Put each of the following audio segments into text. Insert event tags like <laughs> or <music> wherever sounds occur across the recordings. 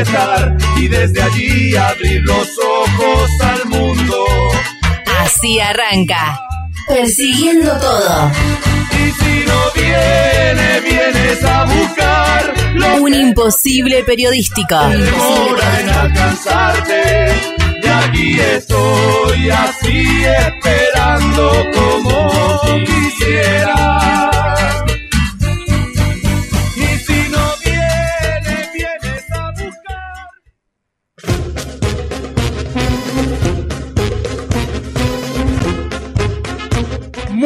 estar y desde allí abrir los ojos al mundo. Así arranca. Persiguiendo todo. Y si no viene, vienes a buscar lo Un imposible periodístico. demora en alcanzarte. Y aquí estoy así esperando como quisiera.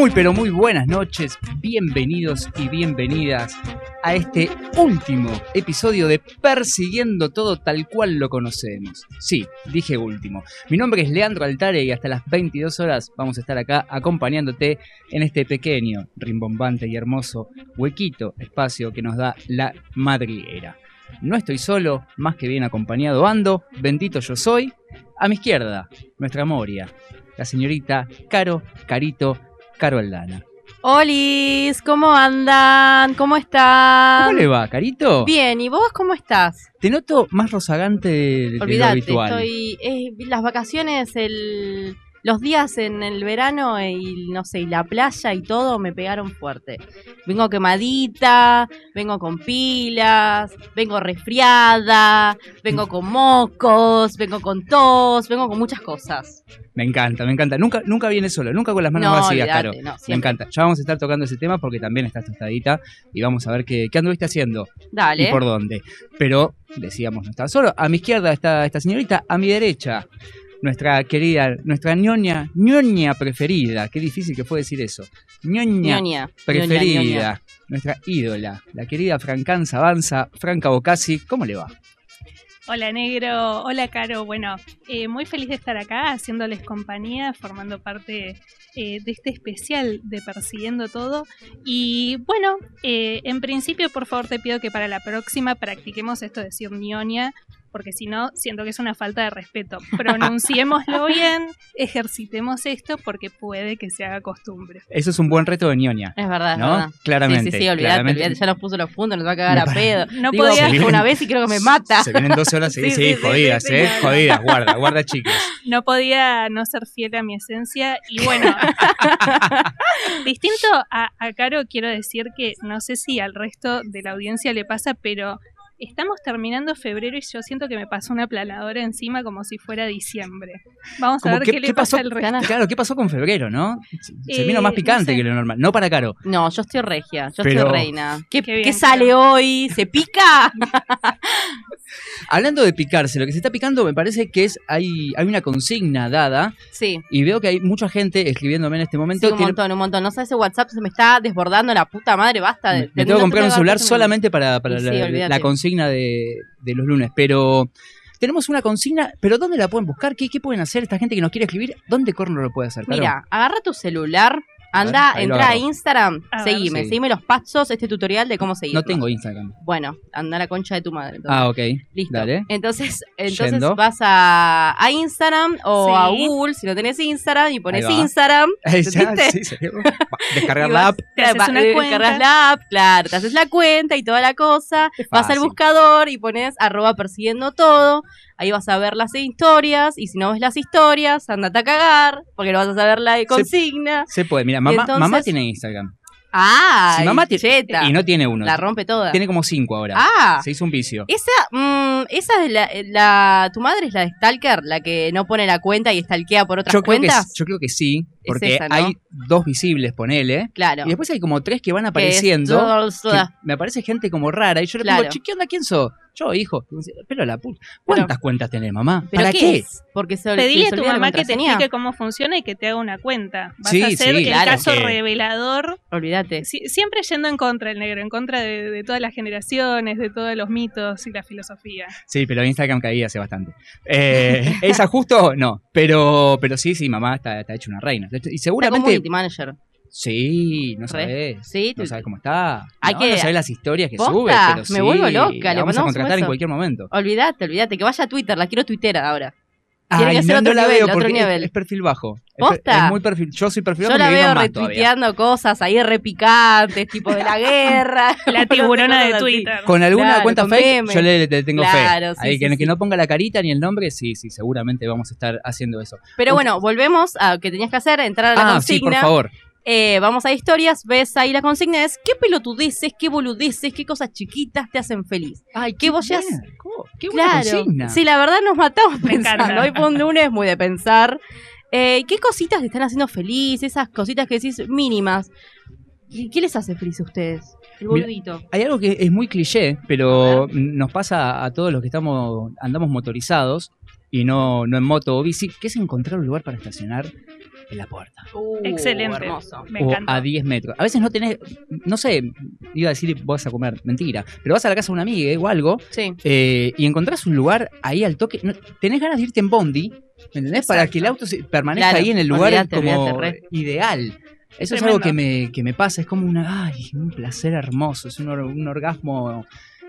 Muy pero muy buenas noches, bienvenidos y bienvenidas a este último episodio de Persiguiendo todo tal cual lo conocemos. Sí, dije último. Mi nombre es Leandro Altare y hasta las 22 horas vamos a estar acá acompañándote en este pequeño, rimbombante y hermoso huequito, espacio que nos da la madriguera. No estoy solo, más que bien acompañado ando, bendito yo soy. A mi izquierda, nuestra Moria, la señorita Caro Carito Caro Aldana. Olis, ¿cómo andan? ¿Cómo están? ¿Cómo le va, Carito? Bien, ¿y vos cómo estás? Te noto más rozagante de, de lo Olvídate, habitual. estoy. eh, las vacaciones, el, los días en el verano y no sé, y la playa y todo me pegaron fuerte. Vengo quemadita, vengo con pilas, vengo resfriada, vengo con mocos, vengo con tos, vengo con muchas cosas. Me encanta, me encanta. Nunca, nunca viene solo, nunca con las manos No, vacías, Caro. no, me encanta. Ya vamos a estar tocando ese tema porque también estás tostadita y vamos a ver qué, qué anduviste haciendo Dale. y por dónde. Pero, decíamos, no está solo. A mi izquierda está esta señorita, a mi derecha, nuestra querida, nuestra ñoña, ñoña preferida. Qué difícil que fue decir eso. ñoña Ñoña, preferida, ñoña, ñoña. nuestra ídola, la querida Francanza Avanza, Franca Bocasi. ¿Cómo le va? Hola Negro, hola Caro. Bueno, eh, muy feliz de estar acá haciéndoles compañía, formando parte eh, de este especial de Persiguiendo Todo. Y bueno, eh, en principio por favor te pido que para la próxima practiquemos esto de decir ñoña, porque si no, siento que es una falta de respeto. Pronunciémoslo <laughs> bien, ejercitemos esto porque puede que se haga costumbre. Eso es un buen reto de ñoña. Es verdad, es ¿No? verdad. Claramente. Sí, sí, sí, olvidate, claramente. olvidate, ya nos puso los puntos, nos va a cagar a pedo. <laughs> No Digo, podía- fue una vez y creo que me mata. Se vienen 12 horas, sí, sí, Sí, sí, jodidas, sí, sí, ¿eh? Jodidas, guarda, guarda, chicos. no podía no ser fiel a mi esencia. Y <laughs> bueno, distinto a, a Caro, quiero decir que no sé si al resto de la audiencia le pasa, pero estamos terminando febrero y yo siento que me pasó una planadora encima como si fuera diciembre. Vamos a ver ¿qué- qué, le qué pasa pasó? al resto. <laughs> Claro, ¿qué pasó con febrero, no? Se Eh, vino más no picante sé. que lo normal. No para caro. No, yo estoy regia, yo Pero- estoy reina. ¿Qué, Qué bien, qué sale hoy? ¿Se pica? <laughs> Hablando de picarse, lo que se está picando me parece que es hay, hay una consigna dada Sí. y veo que hay mucha gente escribiéndome en este Sí, momento. un Tiene- montón, un montón. No sé, ese WhatsApp se me está desbordando la puta madre, basta. de- me tengo que comprar un celular solamente para, para Sí, la, olvídate. la consigna de, los lunes. Pero tenemos una consigna, pero ¿dónde la pueden buscar? ¿Qué, pueden hacer esta gente que nos quiere escribir? ¿Dónde corno lo puede hacer? Mira, agarra tu celular, anda, entra a. Instagram, A ver. seguime, Sí. seguime los pasos, este tutorial de cómo seguir. no tengo Instagram. Bueno, anda a la concha de tu madre. entonces. Ah, ok. Listo. Dale. Entonces, <laughs> entonces Yendo. vas a, a Instagram o Sí. a Google si no tenés Instagram y pones. Instagram. <laughs> Ahí ya, sí, salió. Descargar la app. Te haces va- una eh, cuenta. Descargas la app, claro, te haces la cuenta y toda la cosa. Vas al buscador y pones arroba persiguiendo todo. Ahí vas a ver las historias. Y si no ves las historias, andate a cagar. Porque no vas a saber la de consigna. Se puede, mira, mamá, entonces- mamá tiene Instagram. Ah, Si mamá tiene- cheta. Y no tiene uno. La rompe toda. Tiene como cinco ahora. Ah, Se hizo un vicio. esa, mm, esa es la, la. Tu madre es la de Stalker, la que no pone la cuenta y stalkea por otras Yo creo, que, cuentas. yo creo que sí, Es porque esa, ¿no? hay dos visibles, ponele. Claro. Y después hay como tres que van Que es apareciendo. que me aparece gente como rara. Y yo le Claro. digo, che, ¿qué onda? ¿Quién sos? Yo, hijo. Pero la puta. ¿Cuántas cuentas tenés, mamá? ¿Pero ¿Para qué? qué? es? Porque se Pedile a tu mamá que te explique cómo funciona y que te haga una cuenta. Vas Sí, a ser sí, el claro caso que- revelador Olvídate. Siempre yendo en contra el negro, en contra de, de todas las generaciones, de todos los mitos y la filosofía. Sí, pero Instagram caí hace bastante. Eh, <laughs> ¿Esa justo? No. Pero, pero sí, sí, mamá está, está hecha una reina. Y seguramente. community manager. Sí, no. Sí, No sabés cómo está. Hay no, que- no sabés las historias que ¿Posta? sube. Pero Me sí, vuelvo loca, la vamos a contratar en cualquier momento. Olvídate, olvídate, que vaya a Twitter, la quiero tuitera ahora. Tiene Ay, que ser no, otro no la nivel, veo otro porque es- nivel. Es, perfil bajo. ¿Posta? es muy perfil. Yo soy perfil Yo bajo. la me veo retuiteando cosas ahí repicantes, tipo de la <laughs> guerra. La <laughs> tiburona de. Twitter. Con alguna Claro, cuenta con fake, memes. yo le, le tengo Claro, fe. sí, Ahí, sí, que, sí. que no ponga la carita ni el nombre, sí, sí, seguramente vamos a estar haciendo eso. Pero Uf. bueno, volvemos a lo que tenías que hacer, entrar a la ah, sí, por consigna. favor. Eh, vamos a historias, ves ahí la consigna, es qué pelotudeces, qué boludeces, qué cosas chiquitas te hacen feliz. Ay, ¿Qué ya- Qué buena consigna. Sí, la verdad nos matamos pensando. Hoy fue un lunes muy de pensar. Eh, ¿Qué cositas te están haciendo feliz? Esas cositas que decís mínimas. ¿Y ¿Qué les hace feliz a ustedes? El boludito. Hay algo que es muy cliché, pero nos pasa a todos los que estamos andamos motorizados y no, no en moto o bici, que es encontrar un lugar para estacionar en la puerta. Uh, Excelente. Hermoso. Me o encanta. a 10 metros. A veces no tenés, no sé, iba a decir vas a comer, mentira, pero vas a la casa de una amiga eh, o algo Sí. eh, y encontrás un lugar ahí al toque. no- tenés ganas de irte en bondi, ¿me entendés? Para que el auto se- permanezca Claro, ahí en el lugar como ideal. Eso es algo que me, que me pasa, es como una, ay, un placer hermoso, es un, or- un orgasmo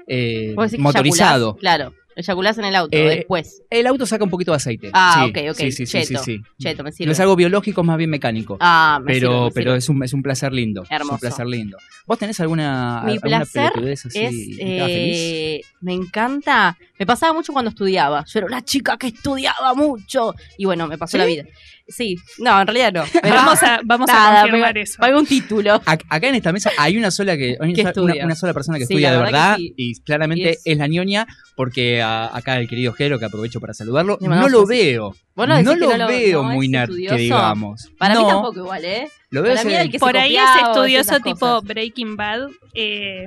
eh, motorizado. eyaculás, Claro, eyaculás en el auto Eh, después. El auto saca un poquito de aceite. Ah, sí, ok, ok. Sí, sí, sí, sí, Cheto, sí. Cheto, me sirve. No es algo biológico, es más bien mecánico. Ah, me pero sirve, me pero sirve. es un, es un placer lindo. Es Hermoso. un placer lindo. ¿Vos tenés alguna, Mi alguna placer pelotudez así es feliz? eh, me encanta me pasaba mucho cuando estudiaba yo era una chica que estudiaba mucho y bueno me pasó la vida sí no en realidad no pero Vamos a, vamos nada, a confirmar eso. pagué un título Ac- Acá en esta mesa hay una sola que hay una, estudia. una- una sola persona que Sí, estudia de verdad verdad que sí. y claramente Y es... es- la ñoña porque a- acá el querido Jero que aprovecho para saludarlo no lo veo Vos no lo, que no veo no, muy nerd que digamos para no, mí tampoco igual eh lo veo para mí ese- el que se Por ahí es estudioso tipo. Breaking Bad. eh,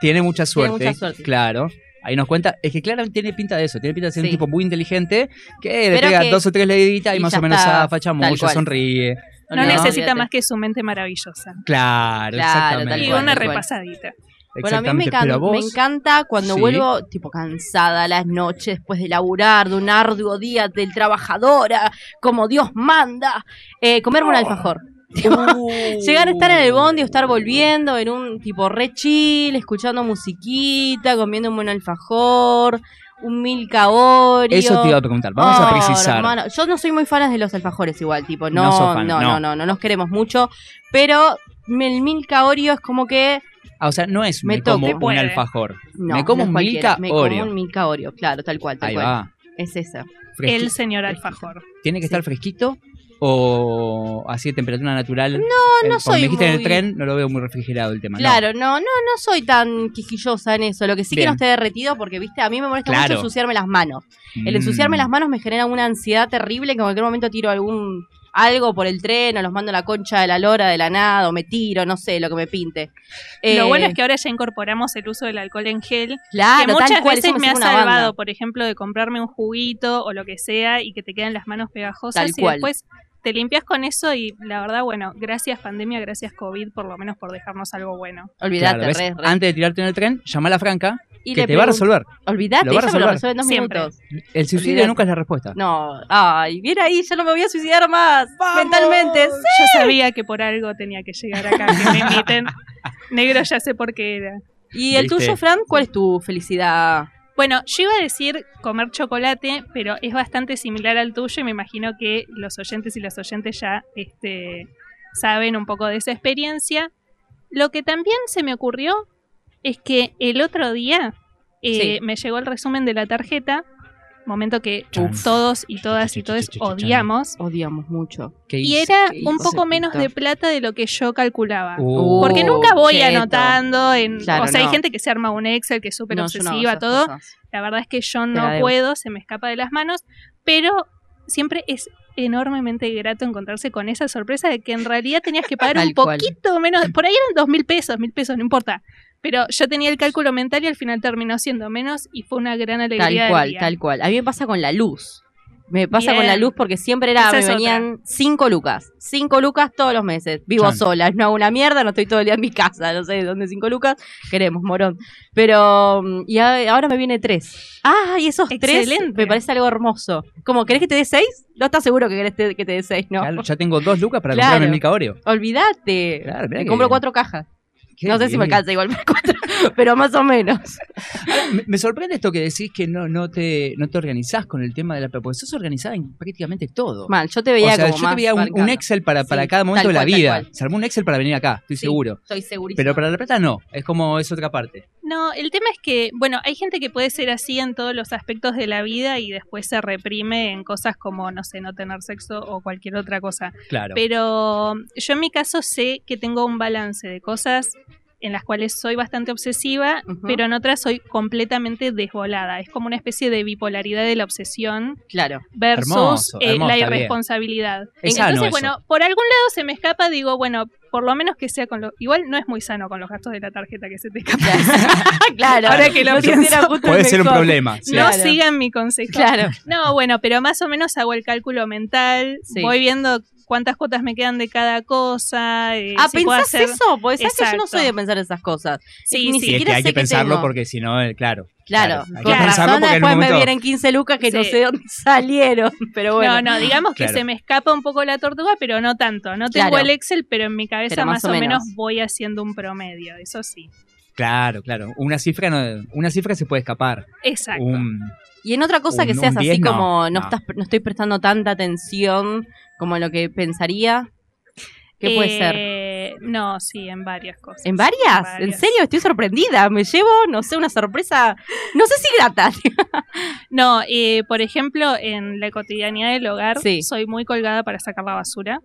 tiene mucha suerte mucha suerte. claro Ahí nos cuenta, es que claramente tiene pinta de eso, tiene pinta de ser Sí. un tipo muy inteligente que le Pero pega que- dos o tres leíditas y, y más o menos chamulla, cual. sonríe. no, No, necesita más que su mente maravillosa. Claro, Claro, exactamente. Y cual, una repasadita. Bueno, a mí me, can- vos, me encanta cuando Sí. vuelvo tipo cansada a las noches después de laburar, de un arduo día del trabajadora, como Dios manda, eh, comerme un alfajor. Llegar a estar en el bondi o estar volviendo en un tipo re chill, escuchando musiquita, comiendo un buen alfajor, un milka Oreo. Eso te iba a preguntar, vamos a precisar. hermano, Yo no soy muy fan de los alfajores igual, tipo, no, No no, fan, no, no. no, no, nos queremos mucho, pero el milka Oreo es como que Ah, o sea, no es Me me, como toque. un Puede. alfajor. no, Me como un Milka me Oreo. como un milka Oreo, claro, tal cual, tal Ahí cual. va. Es esa. Fresqui- El señor alfajor. ¿Tiene que sí. estar fresquito? ¿O así de temperatura natural? No, no soy Me dijiste en el tren, no lo veo muy refrigerado el tema. Claro, no, no, no soy tan quisquillosa en eso. Lo que sí que no esté derretido, porque viste, a mí me molesta Claro. mucho ensuciarme las manos. El ensuciarme Mm. las manos me genera una ansiedad terrible que en cualquier momento tiro algún algo por el tren o los mando a la concha de la lora de la nada o me tiro, no sé, lo que me pinte. Eh, Lo bueno es que ahora ya incorporamos el uso del alcohol en gel, claro, que tal muchas cual, veces me ha banda. salvado, por ejemplo, de comprarme un juguito o lo que sea y que te quedan las manos pegajosas Tal y cual. después te limpias con eso y la verdad, bueno, gracias pandemia, gracias COVID, por lo menos por dejarnos algo bueno. Olvídate, Claro, ¿ves? re, re. Antes de tirarte en el tren, llama a la Franca, Y que te va a resolver. Olvídate, Lo va a ella me lo resolver. resuelve en dos Siempre. minutos. El suicidio nunca es la respuesta. No, ay, viene ahí, ya no me voy a suicidar más. Mentalmente. Yo sabía que por algo tenía que llegar acá, que me inviten. <laughs> Negro ya sé por qué era. ¿Y el ¿Viste? tuyo, Fran? ¿Cuál es tu felicidad? Bueno, yo iba a decir comer chocolate, pero es bastante similar al tuyo y me imagino que los oyentes y las oyentes ya este, saben un poco de esa experiencia. Lo que también se me ocurrió es que el otro día eh, Sí. me llegó el resumen de la tarjeta, momento que todos y todas y todos odiamos, Odiamos mucho. ¿Qué y era ¿Qué un poco menos de plata de lo que yo calculaba. Uh, Porque nunca voy cheto. anotando en, Claro, o sea, hay gente que se arma un Excel que es súper No, no obsesiva, todo. cosas. La verdad es que yo no puedo, se me escapa de las manos, pero siempre es enormemente grato encontrarse con esa sorpresa de que en realidad tenías que pagar <laughs> un cual. poquito menos, por ahí eran dos mil pesos, mil pesos, no importa. Pero yo tenía el cálculo mental y al final terminó siendo menos y fue una gran alegría. Tal del cual, día. tal cual. A mí me pasa con la luz. Me pasa con la luz porque siempre era, Esa me venían cinco lucas. Cinco lucas todos los meses. Vivo Chan. sola, no hago una mierda, no estoy todo el día en mi casa, no sé de dónde cinco lucas. Queremos, morón. Pero, mm, y a- ahora me viene tres. Ah, y esos tres me parece algo hermoso. Como, ¿querés que te dé seis? No estás seguro que querés te- que te dé seis, ¿no? Claro, ya tengo dos lucas para Claro. comprarme el Milka Oreo. Olvídate. Claro, Me que compro cuatro cajas. Qué no sé si me alcanza igual <laughs> para cuatro, pero más o menos. Me, me sorprende esto que decís que no, no, te, no te organizás con el tema de la porque sos organizada en prácticamente todo. Mal, yo te veía o sea, como yo más te veía un. Excel para, para Sí, cada momento de la cual, vida. Se armó un Excel para venir acá, estoy Sí, seguro. Estoy segurísima. Pero para La Plata no, es como es otra parte. No, el tema es que, bueno, hay gente que puede ser así en todos los aspectos de la vida y después se reprime en cosas como, no sé, no tener sexo o cualquier otra cosa. Claro. Pero yo en mi caso sé que tengo un balance de cosas en las cuales soy bastante obsesiva, pero en otras soy completamente desvolada. Es como una especie de bipolaridad de la obsesión Claro. versus Hermoso, eh, hermoso, la irresponsabilidad. Es Entonces, sano eso. bueno, por algún lado se me escapa, digo, bueno, por lo menos que sea con los... Igual no es muy sano con los gastos de la tarjeta que se te escapa. <laughs> claro. Ahora que lo No pienso, Puede ser un mejor. problema. sí. No Claro. sigan mi consejo. Claro. No, bueno, pero más o menos hago el cálculo mental, Sí. voy viendo cuántas cuotas me quedan de cada cosa. eh, Ah, si ¿pensás hacer- eso? Porque sabes que yo no soy de pensar esas cosas. Sí, Ni sí. Sí, es siquiera que hay sé que pensarlo tengo. porque si no, eh, claro. Claro, hay que con Claro. pensarlo razón después me vienen 15 lucas que no sé dónde <laughs> salieron, pero bueno. No, no, digamos que Claro. se me escapa un poco la tortuga, pero no tanto. No tengo Claro. el Excel, pero en mi cabeza Pero más, más o o menos. menos. voy haciendo un promedio, eso sí. Claro, claro. Una cifra no, una cifra se puede escapar. Exacto. Un, Y en otra cosa que seas así 10 no, como no, no. estás no estoy prestando tanta atención como lo que pensaría. ¿Qué puede ser? Eh, No, sí, en varias cosas. ¿En varias? ¿En serio? Estoy sorprendida. Me llevo, no sé, una sorpresa, no sé si grata. <laughs> No, eh, por ejemplo, en la cotidianidad del hogar Sí. soy muy colgada para sacar la basura.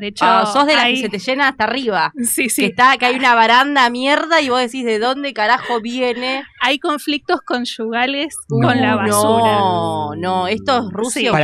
De hecho, Ah, sos de hay- que se te llena hasta arriba. <laughs> Sí, Que sí. está, que hay una baranda mierda y vos decís de dónde carajo viene. Hay conflictos conyugales No. con la basura. No, no, esto es Rusia, Sí.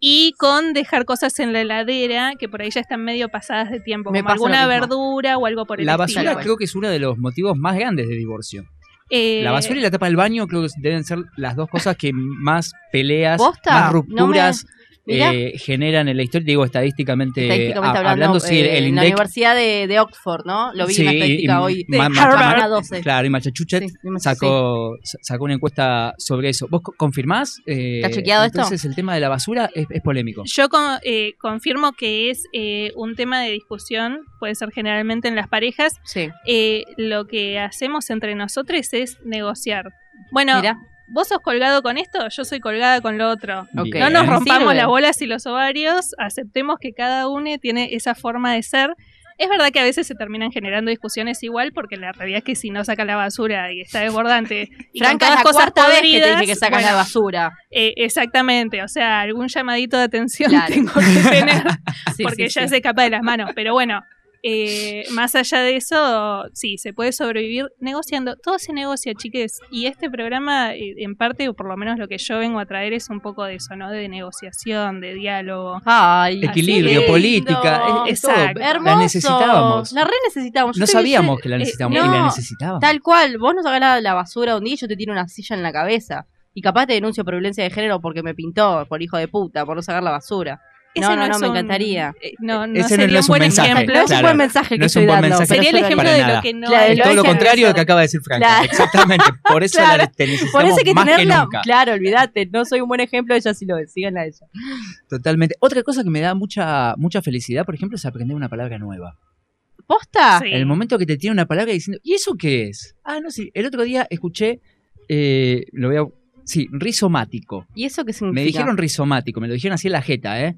Y con dejar cosas en la heladera que por ahí ya están medio pasadas de tiempo, Me como alguna verdura o algo por el la estilo. basura Tal creo que es uno de los motivos más grandes de divorcio. Eh, La basura y la tapa del baño creo que deben ser las dos cosas que más peleas, ¿Posta? más No rupturas. Eh, generan en la historia. Digo, estadísticamente, Estadísticamente a- hablando, sí, eh, el en la Universidad de, de Oxford, ¿no? Lo vi Sí, en la estadística y hoy. Ma- Ma- <laughs> Harvard. Ma- 12. Claro, y Massachusetts Sí, sacó, sa- sacó una encuesta sobre eso. ¿Vos co- confirmás? Eh, ¿Está chequeado esto? Entonces el tema de la basura es, es polémico. Yo con- eh, confirmo que es eh, un tema de discusión, puede ser generalmente en las parejas. Sí. Eh, lo que hacemos entre nosotros es negociar. Bueno, Mirá. Vos sos colgado con esto, yo soy colgada con lo otro. No nos Sirve. rompamos las bolas y los ovarios, aceptemos que cada uno tiene esa forma de ser. Es verdad que a veces se terminan generando discusiones igual, porque la realidad es que si no saca la basura y está desbordante y con Franca, es la cosas cuarta vez que te dije que sacas bueno, la basura. eh, exactamente, o sea, algún llamadito de atención Claro. <laughs> tengo que tener <laughs> Sí, porque sí, ya sí. se escapa de las manos. Pero bueno, eh, más allá de eso, sí, se puede sobrevivir negociando. Todo se negocia, chiques. Y este programa, eh, en parte, o por lo menos lo que yo vengo a traer, es un poco de eso, ¿no? De negociación, de diálogo. Ay, Equilibrio, política, es, es todo. Exacto. Hermoso. La necesitábamos. La re necesitábamos. Yo No sabíamos que la eh, necesitábamos. no, y la necesitábamos. Tal cual, vos no sacás la, la basura un día y yo te tiro una silla en la cabeza. Y capaz te denuncio por violencia de género porque me pintó, por hijo de puta, por no sacar la basura. Ese no, no, me un- encantaría. eh, no, no Ese no- sería no es un un buen mensaje, ejemplo. No es un Claro. buen mensaje que No es estoy un buen dando. mensaje. Sería el ejemplo de lo que no Claro, Es lo todo lo que contrario de lo que acaba de decir Franca. Claro. Exactamente. Por eso Claro. la te Por necesitamos eso hay que más que tenerla. nunca. claro, olvídate, no soy un buen ejemplo, ella sí lo es, síganla a ella. Totalmente. Otra cosa que me da mucha, mucha felicidad, por ejemplo, es aprender una palabra nueva. ¿Posta? Sí. En el momento que te tiene una palabra diciendo, ¿y eso qué es? Ah, no sé. El otro día escuché, eh, lo voy a. Sí, rizomático. ¿Y eso qué significa? Me dijeron rizomático, me lo dijeron así en la jeta, ¿eh?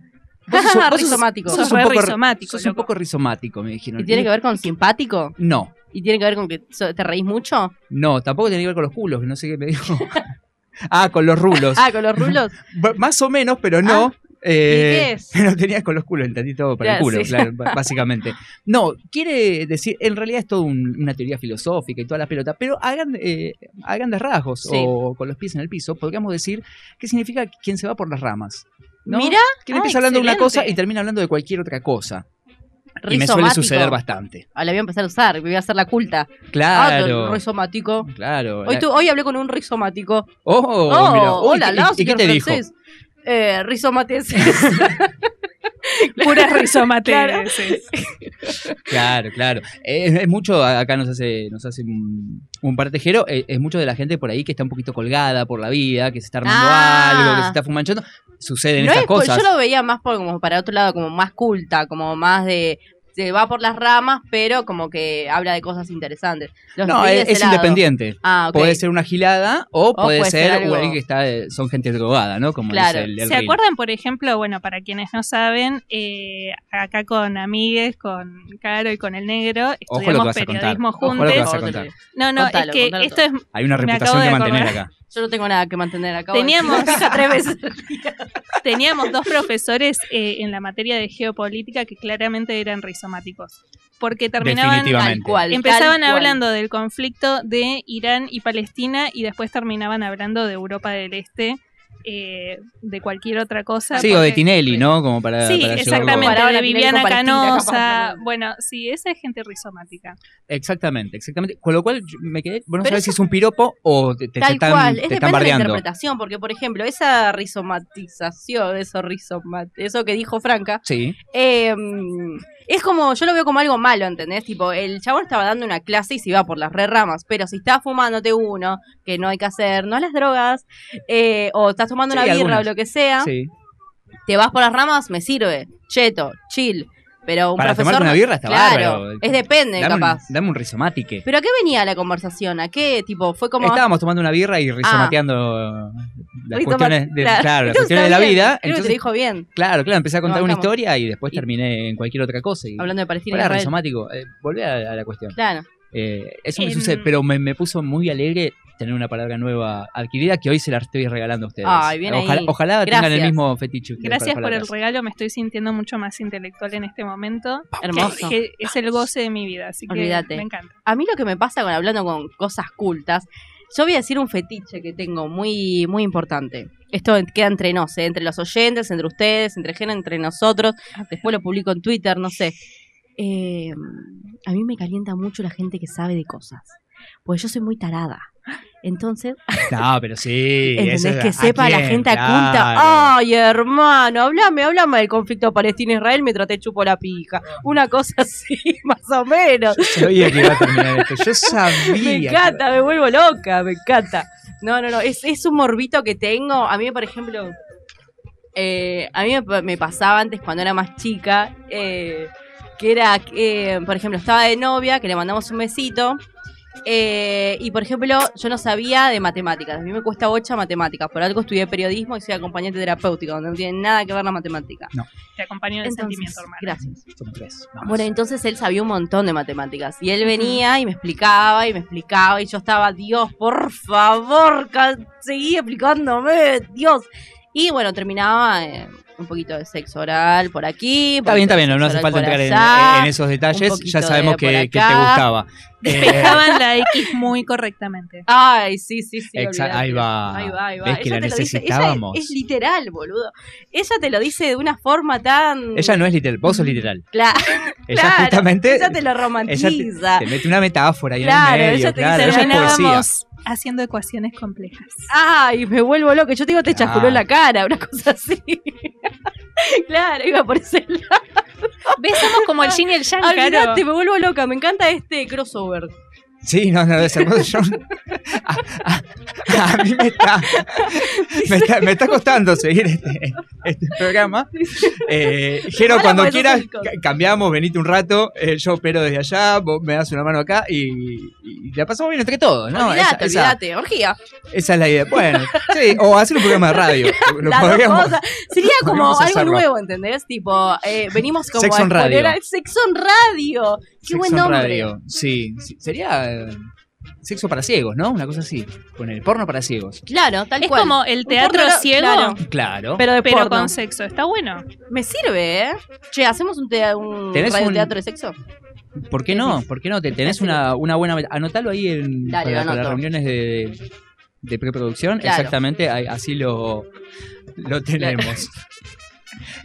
Vos sos- <laughs> vos sos- Rizomático. sos Sos un poco, rizomático, sos un loco. poco rizomático, me dijeron. ¿Y tiene que ver con simpático? No, ¿Y tiene que ver con que te reís mucho? no, tampoco tiene que ver con los culos, que no sé qué me dijo. <laughs> ah, con los rulos. Ah, con los rulos. <laughs> Más o menos, pero no. Eh, qué es? Pero tenías con los culos, entendí todo para el Claro, culo, sí. claro, básicamente. No, quiere decir, en realidad es todo un- una teoría filosófica y toda la pelota, pero a, gran- eh, a grandes rasgos Sí. o con los pies en el piso, podríamos decir que significa quien se va por las ramas. ¿No? Mira, Quien Ah, empieza hablando de una cosa y termina hablando de cualquier otra cosa. Y me suele rizomático. suceder bastante. Ah, la voy a empezar a usar, voy a hacer la culta. Ah, Claro. rizomático. claro. Hoy, tu- hoy hablé con un rizomático. Oh, Oh, mira. Uy, hola, ¿y- la, ¿y, qué te dijo? francés. Eh, rizomates. <laughs> <laughs> Puras rizomates. Claro. Claro, claro. Es, es mucho, acá nos hace, nos hace un, un partejero, es, es mucho de la gente por ahí que está un poquito colgada por la vida, que se está armando Ah. algo, que se está fumanchando. Suceden no estas es, cosas. yo lo veía más por, como para otro lado, como más culta, como más de se va por las ramas, pero como que habla de cosas interesantes. Los No, es, independiente. Ah, ok. Puede ser una gilada o, puede, puede ser ser, algo- alguien que está, son gente drogada, ¿no? Como Claro. dice el, el ¿Se reel. acuerdan, por ejemplo, bueno, para quienes no saben, eh, acá con amigues, con Caro y con el negro, estudiamos periodismo juntos. No, no, Contalo, es que contalo esto es Hay una reputación que de mantener acá. Yo no tengo nada que mantener acá. Teníamos- <laughs> tres veces. teníamos dos profesores eh, en la materia de geopolítica que claramente eran Porque terminaban. Tal cual. empezaban tal cual. hablando del conflicto de Irán y Palestina y después terminaban hablando de Europa del Este, eh, de cualquier otra cosa. Sí, o de Tinelli, ¿no? Como para, Sí, para llevarlo- exactamente, Comparaban de Viviana Canosa. ¿no? Bueno, sí, esa es gente rizomática. Exactamente, exactamente. Con lo cual me quedé. Vos no sabés si es un piropo o te, te Tal están, cual, te es están depende de la interpretación, porque por ejemplo, esa rizomatización, eso rizomat, eso que dijo Franca, Sí. eh, es como, yo lo veo como algo malo, ¿entendés? Tipo, el chabón estaba dando una clase y se iba por las re ramas, pero si estás fumándote uno, que no hay que hacer, no las drogas, eh, o estás tomando Sí, una birra algunas. o lo que sea, Sí. te vas por las ramas, me sirve, cheto, chill, pero un Para profesor... tomarte una birra está claro, bárbaro. es depende, Dame un, capaz. dame un rizomatique. ¿Pero a qué venía la conversación? ¿A qué, tipo, fue como... Estábamos tomando una birra y rizomateando las Rizoma- cuestiones de, claro. claro, las <laughs> Entonces cuestiones de está la vida. Creo que te Entonces, dijo bien, claro, claro, empecé a contar una historia y después Y- terminé en cualquier otra cosa. Y, hablando de Palestina Israel. rizomático, eh, a, a la cuestión. Claro. Eh, eso me En- sucede, pero me, me puso muy alegre tener una palabra nueva adquirida que hoy se la estoy regalando a ustedes. Ay, bien ojalá, ahí. ojalá tengan el mismo fetiche. Gracias por el regalo, me estoy sintiendo mucho más intelectual en este momento. Hermoso. Que, que es el goce de mi vida, así que Olvídate. me encanta. A mí lo que me pasa con hablando con cosas cultas, yo voy a decir un fetiche que tengo muy, muy importante. Esto queda entre nos, ¿eh? entre los oyentes, entre ustedes, entre gente, entre nosotros. Después lo publico en Twitter, no sé. Eh, a mí me calienta mucho la gente que sabe de cosas. Pues yo soy muy tarada. Entonces, No, pero sí. <laughs> ¿entendés? eso- que ¿a sepa la gente Claro. oculta. Ay, hermano, hablame, hablame del conflicto Palestina-Israel mientras te chupo la pija. Una cosa así, <laughs> más o menos. Yo sabía que iba a terminar esto. Yo sabía. Me que- encanta, me vuelvo loca, me encanta. No, no, no, es, es un morbito que tengo. A mí, por ejemplo, eh, a mí me, me pasaba antes cuando era más chica, eh, que era, eh, por ejemplo, estaba de novia, que le mandamos un besito. Eh, y por ejemplo, yo no sabía de matemáticas. A mí me cuesta bocha matemáticas. Por algo estudié periodismo y soy acompañante terapéutico, donde no tiene nada que ver la matemática. Te acompaño en el Entonces, sentimiento, hermano. gracias. Somos tres. vamos. Bueno, entonces él sabía un montón de matemáticas. Y él venía y me explicaba y me explicaba. Y yo estaba, Dios, por favor, seguí explicándome, Dios. Y bueno, terminaba eh, un poquito de sexo oral por aquí. Está bien, está bien, no hace falta entrar en, en esos detalles, ya sabemos de que, que te gustaba. <laughs> Eh, Despejaban la X <laughs> muy correctamente. Ay, sí, sí, sí. Ahí va. Ahí va, ahí va. ¿Ves que la dice- ella necesitábamos? es literal, boludo. Ella te lo dice de una forma tan. ella no es literal, vos sos literal. <laughs> Claro, Ella claro, justamente Ella te lo ella romantiza. te, te mete una metáfora ahí Claro, en el medio. ella te claro, dice, ella es poesía. Haciendo ecuaciones complejas. Ay, me vuelvo loco. Yo te digo, te Claro. chasculó en la cara, una cosa así. <laughs> claro, iba por ese lado. ¿Ves? Somos como el yin y el yang, Caro. Olvídate, me vuelvo loca. Me encanta este crossover. Sí, no, no. Yo- a, a- a mí me está, me está, me está costando seguir este, este programa. Eh, Jero, cuando quieras, cambiamos, venite un rato. eh, yo opero desde allá, vos me das una mano acá y, y la pasamos bien entre todos, ¿no? olvídate, esa. Orgía. esa es la idea. Bueno, sí, o hacer un programa de radio. Lo podríamos-. Sería como algo hacerlo. nuevo, ¿entendés? Tipo, eh, venimos como Sexo a en radio. Sexo en radio. Qué Sexo buen en nombre. radio. Sí, sí, sería sexo para ciegos, ¿no? Una cosa así. Con el porno para ciegos. Claro, tal Es cual. como el teatro porno- ciego, claro, Claro. pero de pero porno. con sexo. Está bueno. Me sirve, ¿eh? Che, ¿hacemos un, te- un ¿Tenés un- radioteatro de sexo? ¿Por qué no? ¿Por qué no? Te tenés una, una buena. meta- Anotalo ahí en, Dale, para, lo para las reuniones de, de preproducción. Claro. Exactamente, así lo, lo tenemos. Claro.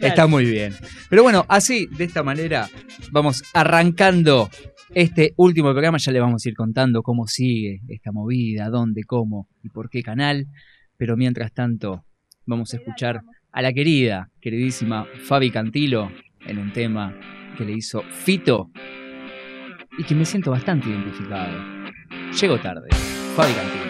<laughs> Está muy bien. Pero bueno, así, de esta manera, vamos arrancando este último programa. Ya le vamos a ir contando cómo sigue esta movida, dónde, cómo y por qué canal. Pero mientras tanto, vamos a escuchar a la querida, queridísima Fabi Cantilo en un tema que le hizo Fito y que me siento bastante identificado. Llego tarde. Fabi Cantilo.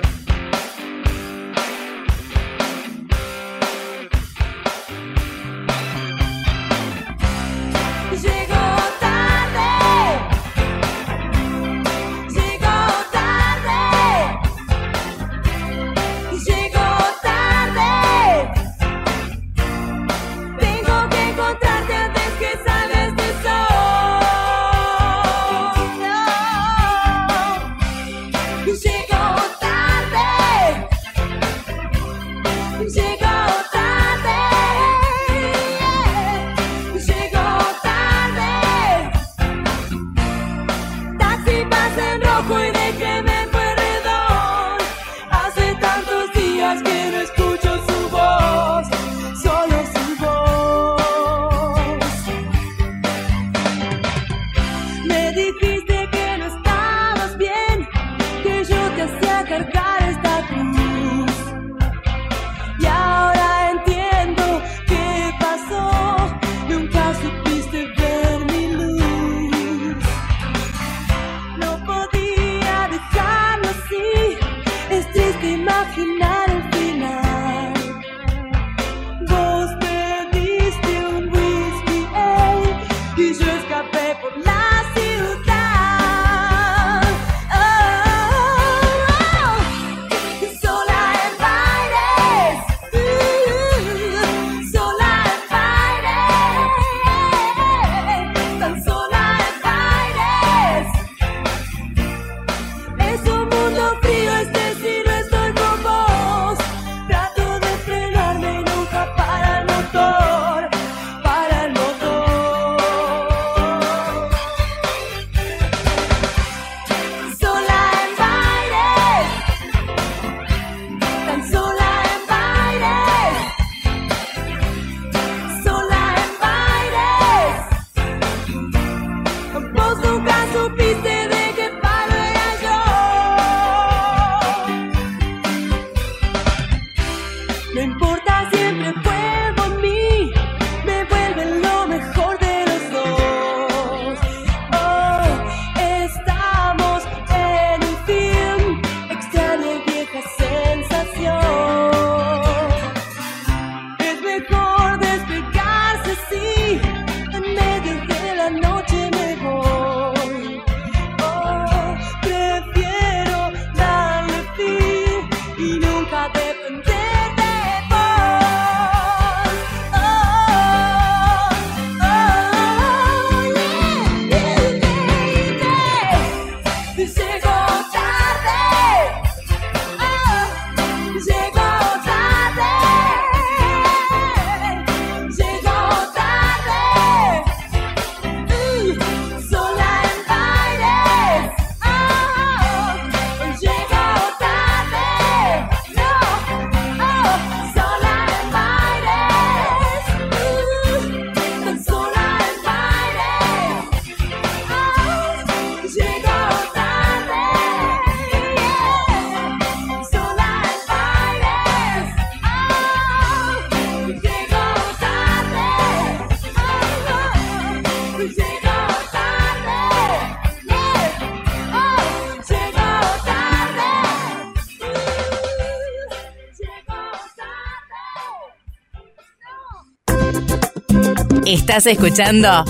Estás escuchando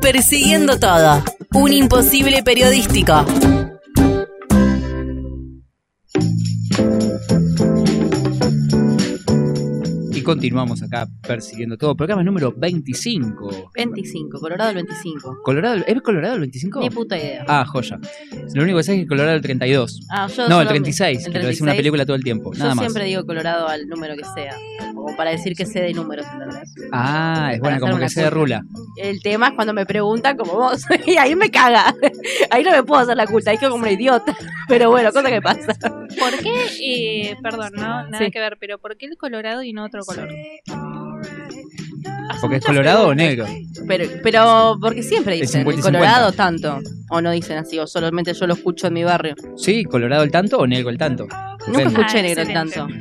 Persiguiendo Todo, un imposible periodístico. Y continuamos acá persiguiendo todo. Programa número 25. 25, Colorado el 25. ¿Colorado? ¿Es Colorado el 25? Ni puta idea. Ah, joya. Lo único que sé es que Colorado el 32. Ah, yo No, el solo- 36, el que lo decía una 36. película todo el tiempo. Yo Nada más. siempre digo Colorado al número que sea. Como para decir que sé de números, ¿entendés? Ah, es buena, como que se de rula. El tema es cuando me preguntan como vos. <laughs> Y ahí me caga. Ahí no me puedo hacer la culpa. Ahí quedo como una idiota. Pero bueno, cosa que pasa. ¿Por qué, eh, perdón, no, nada Sí. que ver, pero ¿por qué el colorado y no otro color? Porque es colorado o negro. Pero, pero porque siempre El dicen 50 y Colorado 50. tanto. O no dicen así, o solamente yo lo escucho en mi barrio. Sí, colorado el tanto o negro el tanto. Nunca Depende. escuché Ah, negro el excelente. tanto.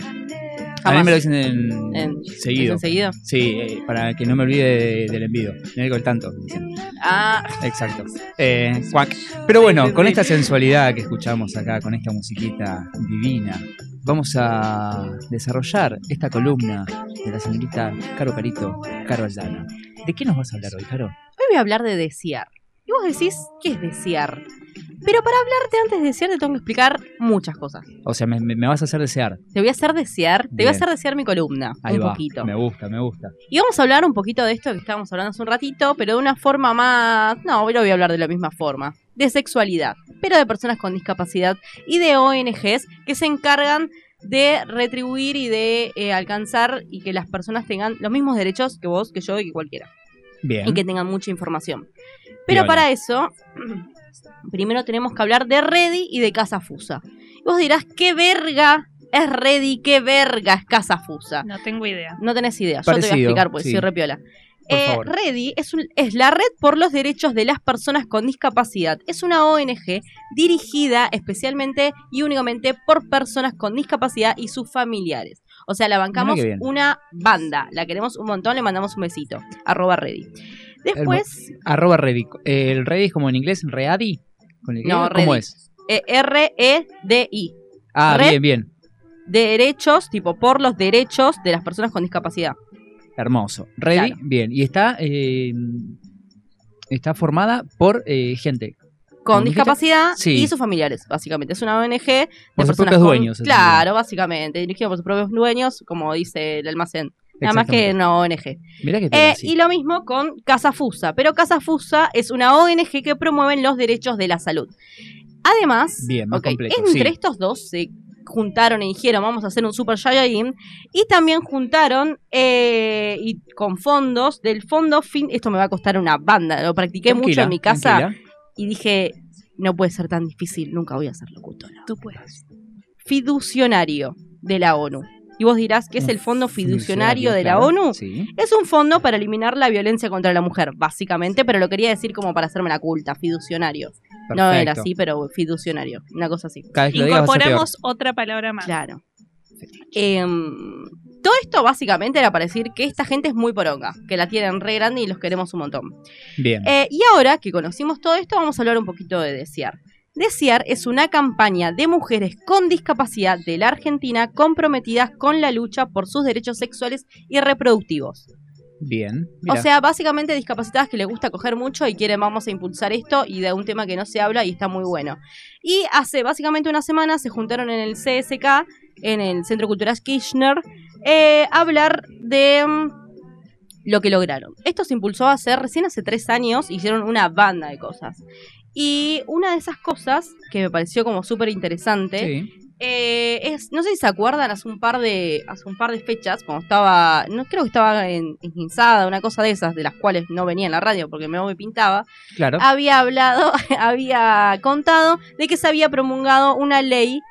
A mí me lo dicen en, En- seguido. ¿Es enseguido? Sí, eh, para que no me olvide de- del envío. Negro el tanto. dicen. Ah, Exacto. Eh, cuac. Pero bueno, con esta sensualidad que escuchamos acá, con esta musiquita divina, vamos a desarrollar esta columna de la señorita Caro Carito, Caro Aldana. ¿De qué nos vas a hablar hoy, Caro? hoy voy a hablar de desear. Y vos decís, ¿qué es desear? Pero para hablarte antes de desear te tengo que explicar muchas cosas. O sea, me, vas a hacer desear. Te voy a hacer desear, te voy a hacer desear mi columna, Ahí un va. poquito. Me gusta, me gusta. Y vamos a hablar un poquito de esto que estábamos hablando hace un ratito, pero de una forma más... No, hoy no voy a hablar de la misma forma. De sexualidad, pero de personas con discapacidad y de ONGs que se encargan de retribuir y de eh, alcanzar y que las personas tengan los mismos derechos que vos, que yo y que cualquiera. Bien. Y que tengan mucha información. Pero para eso, primero tenemos que hablar de Ready y de Casa Fusa. Y vos dirás, ¿qué verga es Ready? ¿Qué verga es Casa Fusa? No tengo idea. No tenés idea, yo te voy a explicar porque sí. soy repiola. Eh. Ready es, un- es la red por los derechos de las personas con discapacidad. Es una ONG dirigida especialmente y únicamente por personas con discapacidad y sus familiares. O sea, la bancamos una banda. La queremos un montón, le mandamos un besito. Arroba Ready. Después, Arroba Ready. Eh, ¿El Ready es como en inglés? ¿Ready? ¿Con el No, ¿Cómo es? eh, R-E-D-I. Ah, Red- bien, bien. Derechos, tipo por los derechos de las personas con discapacidad. Hermoso. Ready, Claro. bien. Y está, eh, está formada por eh, gente. con discapacidad Sí. y sus familiares, básicamente. Es una ONG de Por sus personas propios con- dueños, Claro, básicamente, dirigida por sus propios dueños, como dice el almacén. Nada más que una ONG. Mirá que Eh, y lo mismo con Casa Fusa, pero Casa Fusa es una ONG que promueve los derechos de la salud. Además, Bien, más ok, completo, entre sí. estos dos se juntaron y dijeron vamos a hacer un Super Saiyajin y también juntaron eh, y con fondos del fondo fin esto me va a costar una banda lo practiqué mucho en mi casa tranquila. y dije, no puede ser tan difícil, nunca voy a ser locutora. Tú puedes. Fiducionario de la ONU. Y vos dirás, ¿qué es el Fondo Fiducionario de la claro. ONU? Sí. Es un fondo para eliminar la violencia contra la mujer, básicamente, pero lo quería decir como para hacerme la culta, fiducionario. No era así, pero fiducionario, una cosa así. Que. Incorporamos otra palabra más. Claro. Em, todo esto básicamente era para decir que esta gente es muy poronga, que la tienen re grande y los queremos un montón. Bien. Eh, y ahora que conocimos todo esto, vamos a hablar un poquito de Desear. Desear es una campaña de mujeres con discapacidad de la Argentina comprometidas con la lucha por sus derechos sexuales y reproductivos. Bien. O sea, básicamente discapacitadas que les gusta coger mucho y quieren vamos a impulsar esto y de un tema que no se habla y está muy bueno. Y hace básicamente una semana se juntaron en el CSK, en el Centro Cultural Kirchner, eh, a hablar de mm, lo que lograron. Esto se impulsó a hacer recién hace tres años, hicieron una banda de cosas. Y una de esas cosas que me pareció como súper interesante Sí. eh, es, no sé si se acuerdan, hace un par de, hace un par de fechas, cuando estaba, no creo que estaba en, en una cosa de esas, de las cuales no venía en la radio porque me me pintaba, Claro. había hablado, <laughs> había contado de que se había promulgado una ley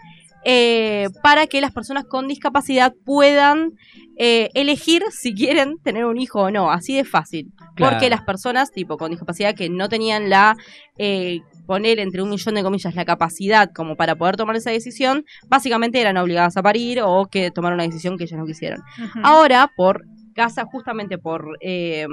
eh, para que las personas con discapacidad puedan eh, elegir si quieren tener un hijo o no, así de fácil. Claro. Porque las personas tipo con discapacidad que no tenían la eh, poner entre un millón de comillas la capacidad como para poder tomar esa decisión, básicamente eran obligadas a parir o que tomar una decisión que ellas no quisieron. Ahora, por casa, justamente por, eh,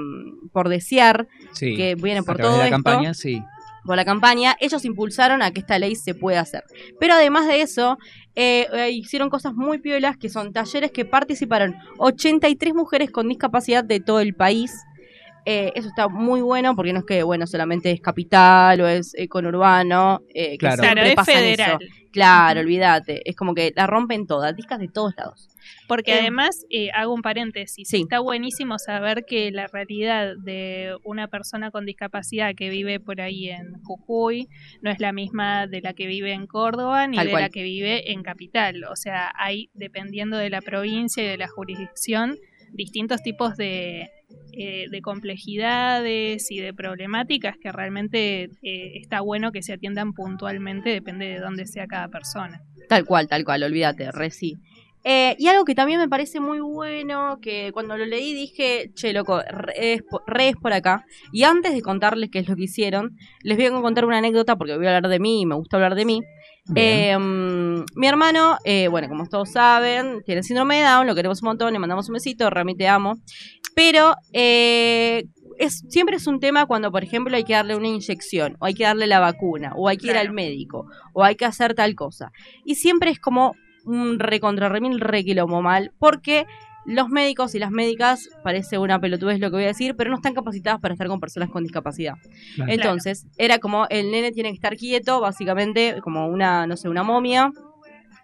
por desear Sí. que viene A por todo de la esto, campaña, sí. Por la campaña, ellos impulsaron a que esta ley se pueda hacer. Pero además de eso, eh, eh, hicieron cosas muy piolas, que son talleres que participaron 83 mujeres con discapacidad de todo el país. Eh, eso está muy bueno porque no es que, bueno, solamente es capital o es eh, conurbano. eh, que Claro. siempre Claro, es federal. eso. Claro, olvídate. Es como que la rompen todas, discas de todos lados. Porque Eh, además, eh, hago un paréntesis, sí. está buenísimo saber que la realidad de una persona con discapacidad que vive por ahí en Jujuy no es la misma de la que vive en Córdoba ni Tal de cual. la que vive en Capital. O sea, hay, dependiendo de la provincia y de la jurisdicción, distintos tipos de, eh, de complejidades y de problemáticas que realmente eh, está bueno que se atiendan puntualmente, depende de dónde sea cada persona. Tal cual, tal cual, olvídate, re sí. Eh, y algo que también me parece muy bueno, que cuando lo leí dije, che, loco, re es, po- re es por acá. Y antes de contarles qué es lo que hicieron, les voy a contar una anécdota porque voy a hablar de mí y me gusta hablar de mí. Eh, mi hermano, eh, bueno, como todos saben, tiene síndrome de Down, lo queremos un montón, le mandamos un besito, Rami te amo. Pero eh, es, siempre es un tema cuando, por ejemplo, hay que darle una inyección, o hay que darle la vacuna, o hay que ir al médico, o hay que hacer tal cosa. Y siempre es como un recontra remil requilombo mal, porque los médicos y las médicas, parece una pelotudez lo que voy a decir, pero no están capacitados para estar con personas con discapacidad. Claro. Entonces, era como el nene tiene que estar quieto, básicamente, como una, no sé, una momia.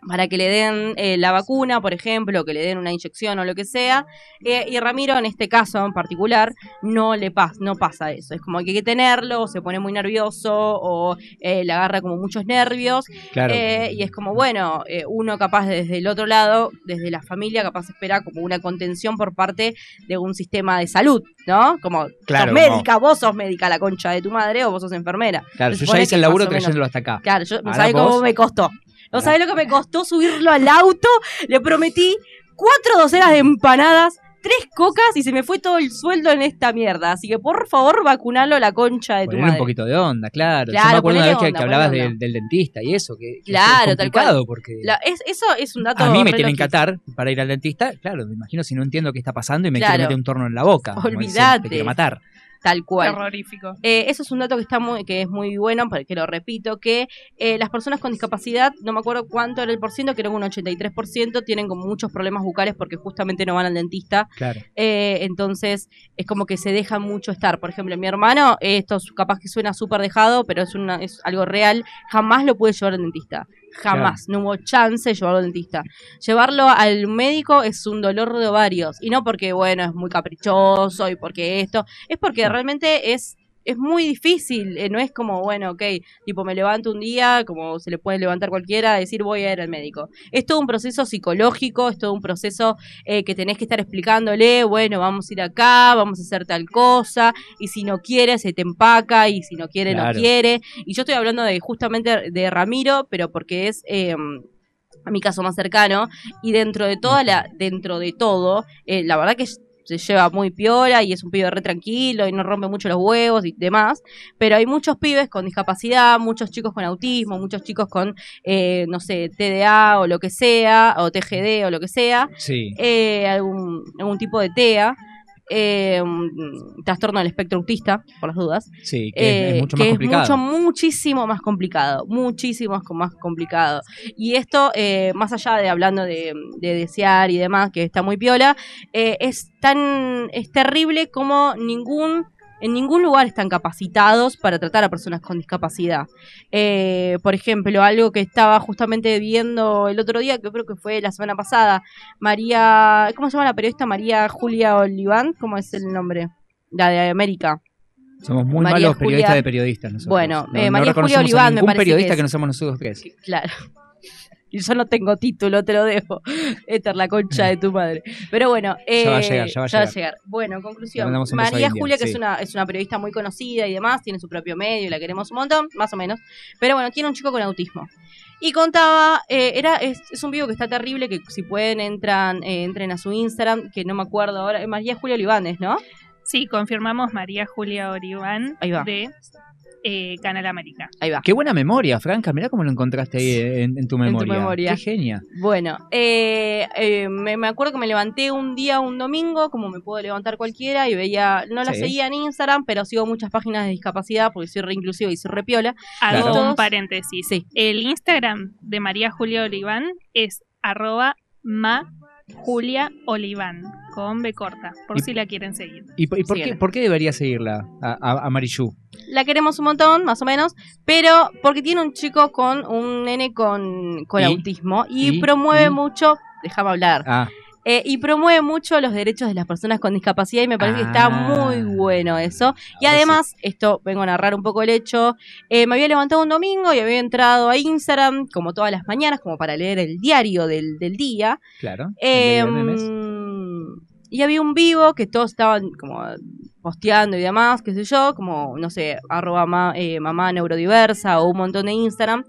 Para que le den eh, la vacuna, por ejemplo, que le den una inyección o lo que sea. Eh, y Ramiro, en este caso en particular, no le pasa, no pasa eso. Es como que hay que tenerlo, o se pone muy nervioso, o eh, le agarra como muchos nervios. Claro. Eh, y es como, bueno, eh, uno capaz desde el otro lado, desde la familia, capaz espera como una contención por parte de un sistema de salud, ¿no? Como, Claro, sos médica, vos sos médica, la concha de tu madre, o vos sos enfermera. Claro, yo ya hice el laburo o trayéndolo hasta acá. Claro, yo sabés cómo me costó. No Ahora- sabés lo que me costó subirlo al auto. Le prometí cuatro docenas de empanadas, tres cocas y se me fue todo el sueldo en esta mierda. Así que por favor, vacunalo a la concha de tu Ponerle madre. un poquito de onda, claro. Yo Claro, me acuerdo una vez que, hablabas del, del dentista y eso, que, que Claro, es tal complicado porque La- es- eso es un dato. a mí me re tienen que atar para ir al dentista. Claro, me imagino si no entiendo qué está pasando y me Claro. quiere meter un torno en la boca. como dicen, Olvídate. Te quiero matar. Tal cual. Terrorífico. Eh, eso es un dato que está muy, que es muy bueno, porque lo repito, que eh, las personas con discapacidad, no me acuerdo cuánto era el por ciento, creo que un 83% tienen como muchos problemas bucales porque justamente no van al dentista. Claro. Eh, entonces es como que se deja mucho estar. Por ejemplo, mi hermano, eh, esto es- capaz que suena súper dejado, pero es, una, es algo real, jamás lo pude llevar al dentista. Jamás, no hubo chance de llevarlo al dentista. Llevarlo al médico es un dolor de ovarios. Y no porque, bueno, es muy caprichoso y porque esto, es porque realmente es es muy difícil, eh, no es como, bueno, ok, tipo me levanto un día, como se le puede levantar cualquiera, decir voy a ir al médico. Es todo un proceso psicológico, es todo un proceso eh, que tenés que estar explicándole, bueno, vamos a ir acá, vamos a hacer tal cosa, y si no quiere, se te empaca, y si no quiere, Claro. no quiere. Y yo estoy hablando de justamente de Ramiro, pero porque es... eh, a mi caso más cercano y dentro de toda la dentro de todo eh, la verdad que se lleva muy piola y es un pibe re tranquilo y no rompe mucho los huevos y demás, pero hay muchos pibes con discapacidad, muchos chicos con autismo, muchos chicos con, eh, no sé, TDA o lo que sea, o TGD o lo que sea, Sí. eh, algún, algún tipo de TEA, eh, un trastorno del espectro autista, por las dudas, Sí, que es- eh, es mucho que más complicado. mucho, muchísimo más complicado, muchísimo más- más complicado. Y esto, eh, más allá de hablando de, de desear y demás, que está muy piola, eh, es tan, es terrible como ningún, en ningún lugar están capacitados para tratar a personas con discapacidad. Eh, por ejemplo, algo que estaba justamente viendo el otro día, que creo que fue la semana pasada, María, ¿cómo se llama la periodista? María Julia Oliván, ¿cómo es el nombre? La de América. Somos muy María malos periodistas de periodistas nosotros. Bueno, No- eh, María Julia Oliván me parece que periodista es. que no somos nosotros tres. Claro. Y yo no tengo título, te lo dejo. <laughs> Éter, la concha de tu madre. Pero bueno, <laughs> eh, Ya va a llegar, ya va a llegar. Bueno, conclusión, María Julia, que sí. es, una, es una periodista muy conocida y demás, tiene su propio medio y la queremos un montón, más o menos. Pero bueno, tiene un chico con autismo. Y contaba, eh, era es, es un vivo que está terrible, que si pueden entran eh, entren a su Instagram, que no me acuerdo ahora, María Julia Olivanes, ¿no? Sí, confirmamos María Julia Oribán Ahí va. de eh, Canal América. Ahí va. Qué buena memoria, Franca. Mirá cómo lo encontraste ahí en, en tu memoria. memoria. Qué genia. Bueno, eh, eh, me, me acuerdo que me levanté un día, un domingo, como me puedo levantar cualquiera, y veía, no la Sí. seguía en Instagram, pero sigo muchas páginas de discapacidad porque soy re inclusiva y soy re piola. Hago Claro. un paréntesis. Sí. El Instagram de María Julia Oliván es arroba ma Julia Oliván, con B corta, por Y- si la quieren seguir. ¿Y, por- y por, qué, Síguela. por qué debería seguirla a, a, a Marichu? La queremos un montón, más o menos, pero porque tiene un chico con un nene con, con ¿Y? autismo y, ¿Y? promueve ¿Y? mucho, déjame hablar, Ah, eh, y promueve mucho los derechos de las personas con discapacidad y me parece que está Ah. muy bueno eso. Y además, esto vengo a narrar un poco el hecho, eh, me había levantado un domingo y había entrado a Instagram como todas las mañanas, como para leer el diario del, del día. claro. Em, y había un vivo que todos estaban como posteando y demás, qué sé yo, como, no sé, arroba ma- eh, mamá neurodiversa o un montón de Instagram.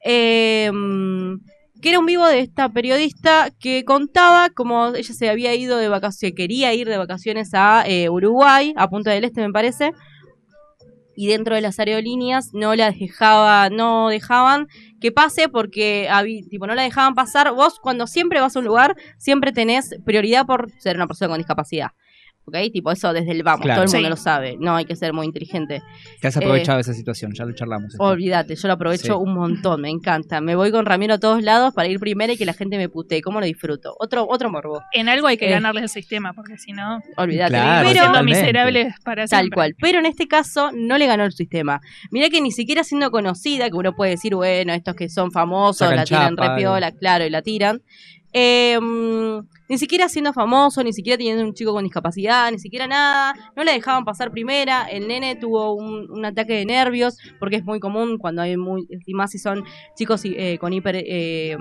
Em, que era un vivo de esta periodista que contaba como ella se había ido de vacaciones, quería ir de vacaciones a eh, Uruguay, a Punta del Este me parece, y dentro de las aerolíneas no la dejaba, no dejaban que pase porque tipo no la dejaban pasar. Vos cuando siempre vas a un lugar siempre tenés prioridad por ser una persona con discapacidad. ¿Ok? Tipo, eso desde el vamos, Claro. todo el mundo Sí. lo sabe. No hay que ser muy inteligente. Te has aprovechado de esa situación, ya lo charlamos. Olvídate, yo lo aprovecho Sí. un montón, me encanta. Me voy con Ramiro a todos lados para ir primero y que la gente me putee. ¿Cómo lo disfruto? Otro, otro morbo. En algo hay que Eh. ganarle al sistema, porque si no, Olvídate. Claro, pero, miserables para Tal siempre. cual. Pero en este caso no le ganó el sistema. Mirá que ni siquiera siendo conocida, que uno puede decir, bueno, estos que son famosos, Sacan la tiran chapa, re piola, claro, y la tiran. Eh, ni siquiera siendo famoso, ni siquiera teniendo un chico con discapacidad, ni siquiera nada. No le dejaban pasar primera. El nene tuvo un, un ataque de nervios, porque es muy común cuando hay muy. Y más si son chicos eh, con hiper. eh,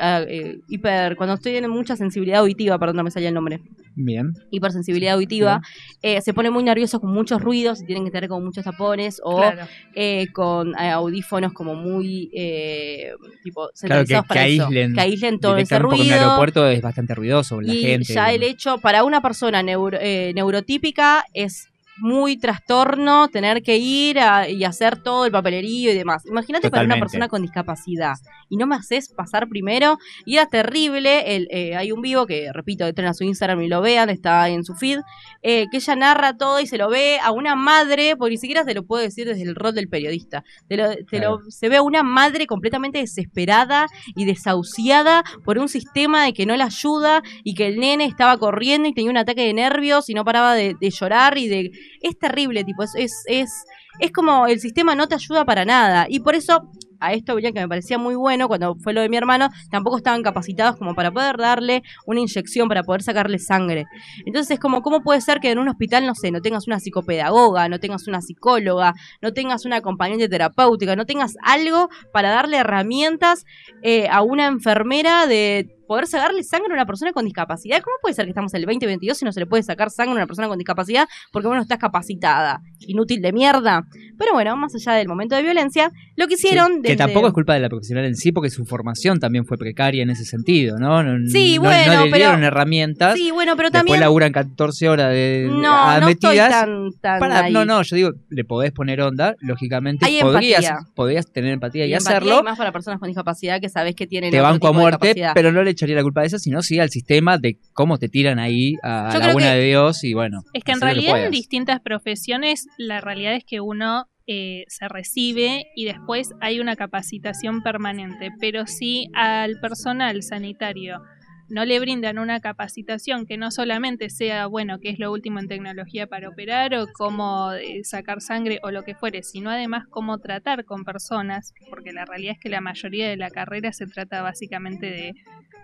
eh, hiper. Cuando tienen mucha sensibilidad auditiva, perdón, no me salía el nombre Bien. hipersensibilidad auditiva, eh, se pone muy nervioso con muchos ruidos y tienen que tener como muchos tapones o Claro. eh, con eh, audífonos como muy eh, tipo Claro, que, que para eso. aíslen. que aíslen todo ese porque en ruido aeropuerto es bastante ruidoso, la y gente. ya el hecho para una persona neuro- eh, neurotípica es muy trastorno tener que ir a- y hacer todo el papelerío y demás. Imagínate para una persona con discapacidad y no me haces pasar primero y era terrible. El, eh, hay un vivo que, repito, entren a su Instagram y lo vean, está en su feed, eh, que ella narra todo y se lo ve a una madre, porque ni siquiera se lo puedo decir desde el rol del periodista. Te lo- Claro. lo- se ve a una madre completamente desesperada y desahuciada por un sistema de que no la ayuda y que el nene estaba corriendo y tenía un ataque de nervios y no paraba de, de llorar y de... Es terrible, tipo, es, es, es, es como el sistema no te ayuda para nada. Y por eso, a esto que me parecía muy bueno cuando fue lo de mi hermano, tampoco estaban capacitados como para poder darle una inyección, para poder sacarle sangre. Entonces es como, ¿cómo puede ser que en un hospital, no sé, no tengas una psicopedagoga, no tengas una psicóloga, no tengas una acompañante terapéutica, no tengas algo para darle herramientas eh, a una enfermera de poder sacarle sangre a una persona con discapacidad? ¿Cómo puede ser que estamos en el 2022 y no se le puede sacar sangre a una persona con discapacidad porque bueno, estás capacitada? Inútil de mierda. Pero bueno, más allá del momento de violencia, lo que Sí, hicieron... Que desde- tampoco es culpa de la profesional en sí, porque su formación también fue precaria en ese sentido, ¿no? No, Sí, no- bueno, no le pero- dieron herramientas. Sí, bueno, pero Después también... laburan 14 horas de, No, no estoy metidas. tan, tan Para- ahí. no, no, yo digo, le podés poner onda, lógicamente. Hay podrías, empatía. podrías tener empatía y, Y empatía hacerlo. y más para personas con discapacidad que sabes que tienen Te banco a muerte, pero no le echaría la culpa a esa, sino sí al sistema de cómo te tiran ahí a, a la buena de Dios y bueno. Es que en realidad en distintas profesiones la realidad es que uno eh, se recibe y después hay una capacitación permanente, pero si al personal sanitario no le brindan una capacitación que no solamente sea, bueno, que es lo último en tecnología para operar o cómo eh, sacar sangre o lo que fuere, sino además cómo tratar con personas, porque la realidad es que la mayoría de la carrera se trata básicamente de,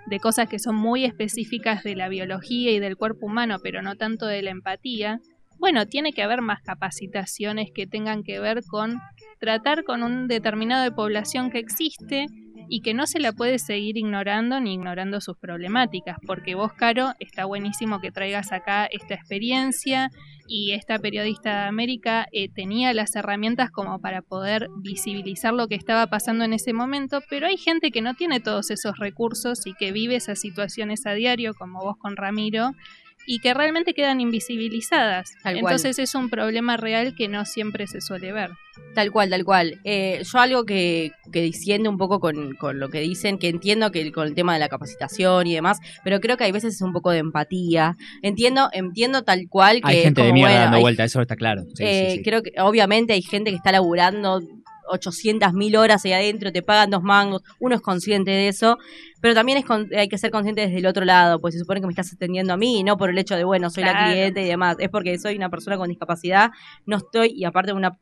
de cosas que son muy específicas de la biología y del cuerpo humano, pero no tanto de la empatía. Bueno, tiene que haber más capacitaciones que tengan que ver con tratar con un determinado de población que existe y que no se la puede seguir ignorando ni ignorando sus problemáticas, porque vos, Caro, está buenísimo que traigas acá esta experiencia y esta periodista de América eh, tenía las herramientas como para poder visibilizar lo que estaba pasando en ese momento, pero hay gente que no tiene todos esos recursos y que vive esas situaciones a diario, como vos con Ramiro, y que realmente quedan invisibilizadas. Tal cual. Entonces es un problema real que no siempre se suele ver. Tal cual, tal cual. Eh, yo algo que, que diciendo un poco con, con lo que dicen, que entiendo que con el tema de la capacitación y demás, pero creo que hay veces es un poco de empatía. Entiendo, entiendo tal cual que Hay gente de mierda bueno, dando hay- vuelta, eso está claro. Sí, eh, sí, sí. Creo que obviamente hay gente que está laburando 800.000 horas ahí adentro, te pagan dos mangos, uno es consciente de eso, pero también es con- hay que ser consciente desde el otro lado, pues se supone que me estás atendiendo a mí, no por el hecho de, bueno, soy la cliente y demás, es porque soy una persona con discapacidad, no estoy, y aparte una,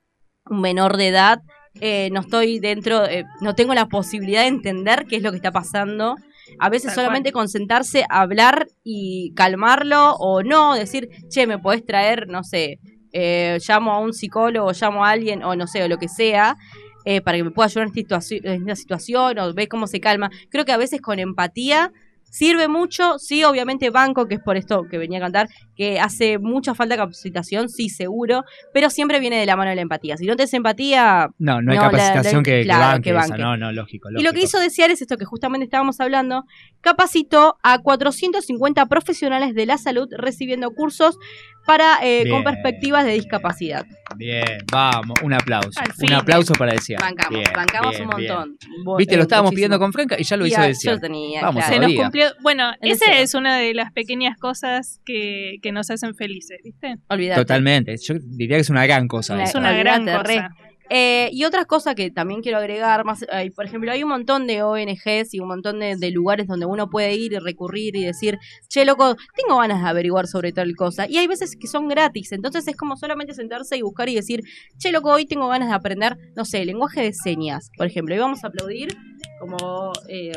un menor de edad, eh, no estoy dentro, eh, no tengo la posibilidad de entender qué es lo que está pasando. A veces solamente concentrarse, hablar y calmarlo o no, decir, che, me podés traer, no sé, eh, llamo a un psicólogo, llamo a alguien o no sé, o lo que sea, eh, para que me pueda ayudar en esta, situa- en esta situación o ve cómo se calma. Creo que a veces con empatía sirve mucho, sí, obviamente banco, que es por esto que venía a cantar, que hace mucha falta capacitación, sí, seguro, pero siempre viene de la mano de la empatía. Si no tenés empatía, No, no hay no, capacitación la- que, que claro, banque que esa, banque. no, no, lógico, y lo que hizo Desear es esto que justamente estábamos hablando, capacitó a 450 profesionales de la salud recibiendo cursos para eh, con perspectivas de discapacidad. Bien, vamos, un aplauso. Un aplauso para decir. Bancamos, bancamos un montón. Viste, lo estábamos muchísimo. pidiendo con Franca y ya lo Y hizo decir. Yo lo tenía, Vamos claro. Se nos cumplió Bueno, El esa deseo. es una de las pequeñas cosas que, que nos hacen felices, ¿viste? Olvídate. Totalmente. Yo diría que es una gran cosa. Es una gran re. cosa. Eh, y otra cosa que también quiero agregar, más, por ejemplo, hay un montón de ONGs y un montón de, de lugares donde uno puede ir y recurrir y decir, che, loco, tengo ganas de averiguar sobre tal cosa. Y hay veces que son gratis, entonces es como solamente sentarse y buscar y decir, che, loco, hoy tengo ganas de aprender, no sé, lenguaje de señas, por ejemplo. Y vamos a aplaudir como... eh,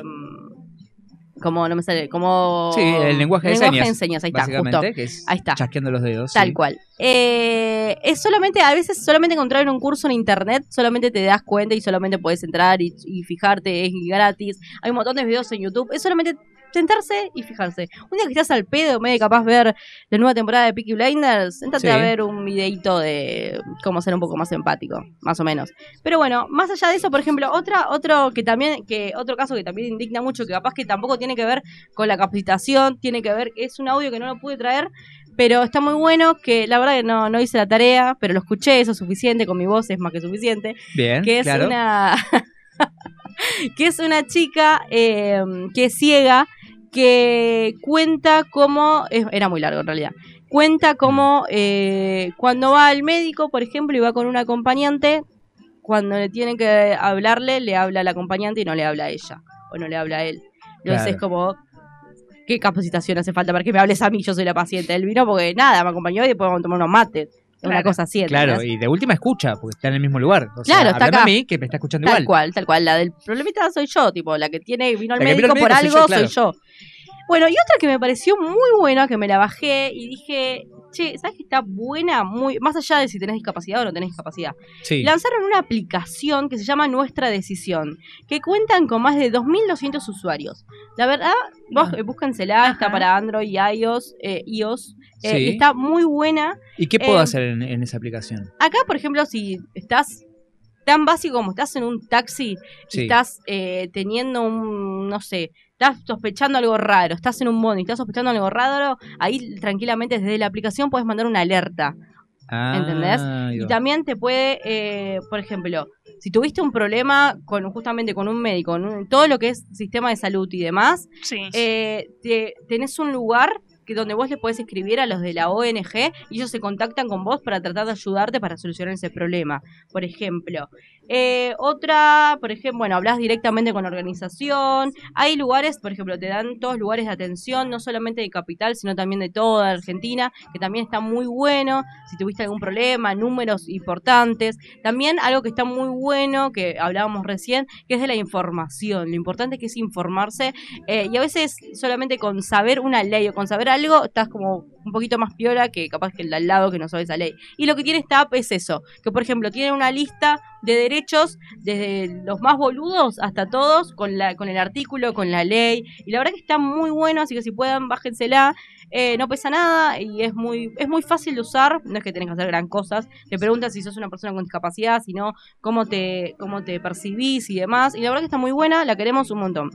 como no me sale, como Sí, el lenguaje de señas, ahí está, justo. Que es Ahí está. chasqueando los dedos. Tal sí. cual. Eh, es solamente, a veces solamente encontrar un curso en internet, solamente te das cuenta y solamente puedes entrar y, y fijarte, es gratis. Hay un montón de videos en YouTube, es solamente sentarse y fijarse. Un día que estás al pedo, medio capaz ver la nueva temporada de Peaky Blinders, sentate Sí. a ver un videito de cómo ser un poco más empático, más o menos. Pero bueno, más allá de eso, por ejemplo, otra, otro que también, que otro caso que también indigna mucho, que capaz que tampoco tiene que ver con la capacitación, tiene que ver, es un audio que no lo pude traer, pero está muy bueno, que la verdad que no, no hice la tarea, pero lo escuché, eso es suficiente, con mi voz es más que suficiente, Bien, que es claro. una <laughs> que es una chica eh, que es ciega, que cuenta cómo, era muy largo en realidad, cuenta cómo eh, cuando va al médico, por ejemplo, y va con un acompañante, cuando le tienen que hablarle, le habla al acompañante y no le habla a ella, o no le habla a él. Entonces Claro. es como, ¿qué capacitación hace falta para que me hables a mí? Yo soy la paciente. Él vino porque nada, me acompañó y después vamos a tomar unos mates. Una Claro. cosa así. Claro, y de última escucha, porque está en el mismo lugar. O sea, Claro, está acá. a mí, que me está escuchando Tal igual. cual, tal cual. La del problemita soy yo, tipo, la que tiene vino al que vino médico al por médico soy algo yo, claro. soy yo. Bueno, y otra que me pareció muy buena, que me la bajé y dije, che, ¿sabes que está buena? Muy, más allá de si tenés discapacidad o no tenés discapacidad. Sí. Lanzaron una aplicación que se llama Nuestra Decisión, que cuentan con más de 2.200 usuarios. La verdad, vos, Ah. eh, búsquensela, está para Android y iOS, eh, iOS eh, Sí. y está muy buena. ¿Y qué puedo eh, hacer en, en esa aplicación? Acá, por ejemplo, si estás tan básico como estás en un taxi y Sí. estás eh, teniendo un, no sé, estás sospechando algo raro, estás en un bono y estás sospechando algo raro, ahí tranquilamente desde la aplicación puedes mandar una alerta. Ah, ¿entendés? Y también te puede, eh, por ejemplo, si tuviste un problema con justamente con un médico, con un- todo lo que es sistema de salud y demás, Sí. eh, te- tenés un lugar que donde vos le podés escribir a los de la ONG y ellos se contactan con vos para tratar de ayudarte para solucionar ese problema. Por ejemplo, Eh, otra, por ejemplo, bueno, hablas directamente con organización. Hay lugares, por ejemplo, te dan todos lugares de atención, no solamente de Capital, sino también de toda Argentina, que también está muy bueno. Si tuviste algún problema, números importantes. También algo que está muy bueno, que hablábamos recién, que es de la información. Lo importante que es informarse. eh, y a veces solamente con saber una ley o con saber algo, estás como un poquito más piola que capaz que el de al lado que no sabe esa ley. Y lo que tiene esta app es eso, que por ejemplo tiene una lista de derechos desde los más boludos hasta todos con la con el artículo, con la ley y la verdad que está muy bueno, así que si puedan bájensela. Eh, no pesa nada y es muy es muy fácil de usar, no es que tenés que hacer gran cosas. Te preguntan si sos una persona con discapacidad, sino cómo te cómo te percibís y demás y la verdad que está muy buena, la queremos un montón.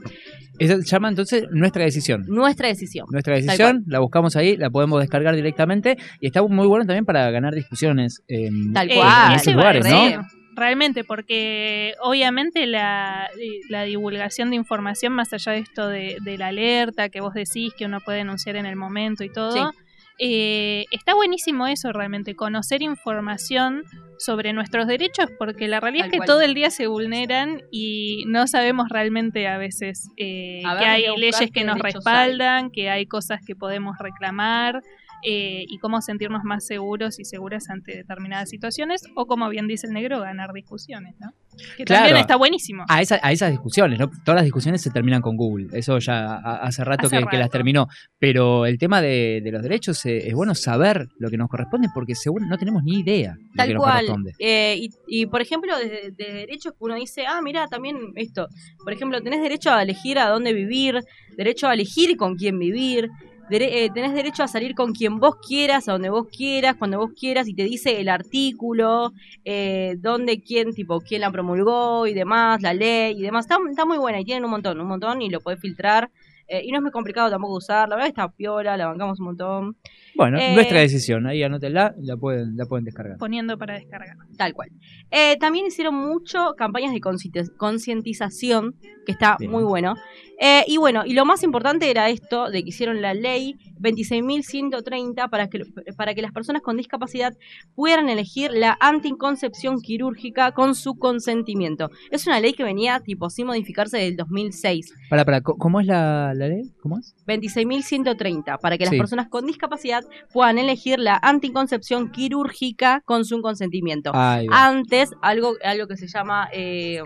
Esa se llama entonces nuestra decisión. Nuestra decisión. Nuestra decisión, la buscamos ahí, la podemos descargar directamente y está muy bueno también para ganar discusiones en, Tal cual. en eso esos lugares, ¿no? Realmente, porque obviamente la, la divulgación de información, más allá de esto de, de la alerta que vos decís que uno puede denunciar en el momento y todo, Sí. eh, está buenísimo eso realmente, conocer información sobre nuestros derechos, porque la realidad Tal es que cual. todo el día se vulneran y no sabemos realmente a veces eh, A ver, que hay leyes que nos respaldan, que hay cosas que podemos reclamar eh, y cómo sentirnos más seguros y seguras ante determinadas situaciones o como bien dice el negro, ganar discusiones, ¿no? Que Claro. también está buenísimo. A, esa- a esas discusiones, ¿no? Todas las discusiones se terminan con Google. Eso ya hace rato, Hace que, que las terminó. Pero el tema de, de los derechos eh, es bueno saber lo que nos corresponde porque seguro no tenemos ni idea de lo Tal que nos cual. corresponde. Eh, y, y, por ejemplo, de, de derechos que uno dice, ah, mira, también esto. Por ejemplo, tenés derecho a elegir a dónde vivir, derecho a elegir con quién vivir. Dere- eh, tenés derecho a salir con quien vos quieras, a donde vos quieras, cuando vos quieras, y te dice el artículo, eh, dónde, quién, tipo, quién la promulgó y demás, la ley y demás. Está, está muy buena y tienen un montón, un montón, y lo podés filtrar. Eh, y no es muy complicado tampoco usar, la verdad está piola, la bancamos un montón, Bueno, Eh, nuestra decisión. Ahí anótenla, la pueden, la pueden descargar. Poniendo para descargar. tal cual. Eh, también hicieron mucho campañas de concienti- concientización, que está Bien. muy bueno. Eh, y bueno, y lo más importante era esto, de que hicieron la ley 26.130 para que, para que las personas con discapacidad puedan elegir la anticoncepción quirúrgica con su consentimiento. Es una ley que venía tipo sin modificarse desde el 2006. Para, para, ¿cómo es la, la ley? ¿Cómo es? 26.130 para que las Sí. personas con discapacidad puedan elegir la anticoncepción quirúrgica con su consentimiento. Antes, algo, algo que se llama... eh,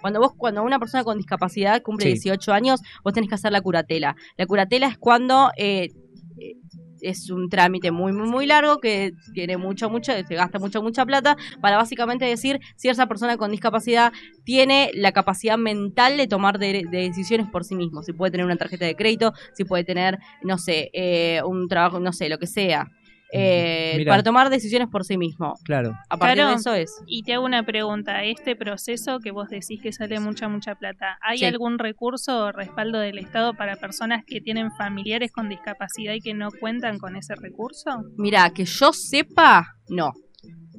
cuando vos, cuando una persona con discapacidad cumple Sí. 18 años, vos tenés que hacer la curatela. La curatela es cuando eh, es un trámite muy, muy, muy largo que tiene mucho, mucho, se gasta mucho, mucha plata para básicamente decir si esa persona con discapacidad tiene la capacidad mental de tomar de decisiones por sí mismo. Si puede tener una tarjeta de crédito, si puede tener, no sé, eh, un trabajo, no sé, lo que sea. Eh, para tomar decisiones por sí mismo. Claro. A partir Claro. de eso es. Y te hago una pregunta, este proceso que vos decís que sale mucha, mucha plata, ¿hay Sí. algún recurso o respaldo del Estado para personas que tienen familiares con discapacidad y que no cuentan con ese recurso? Mira, que yo sepa, no.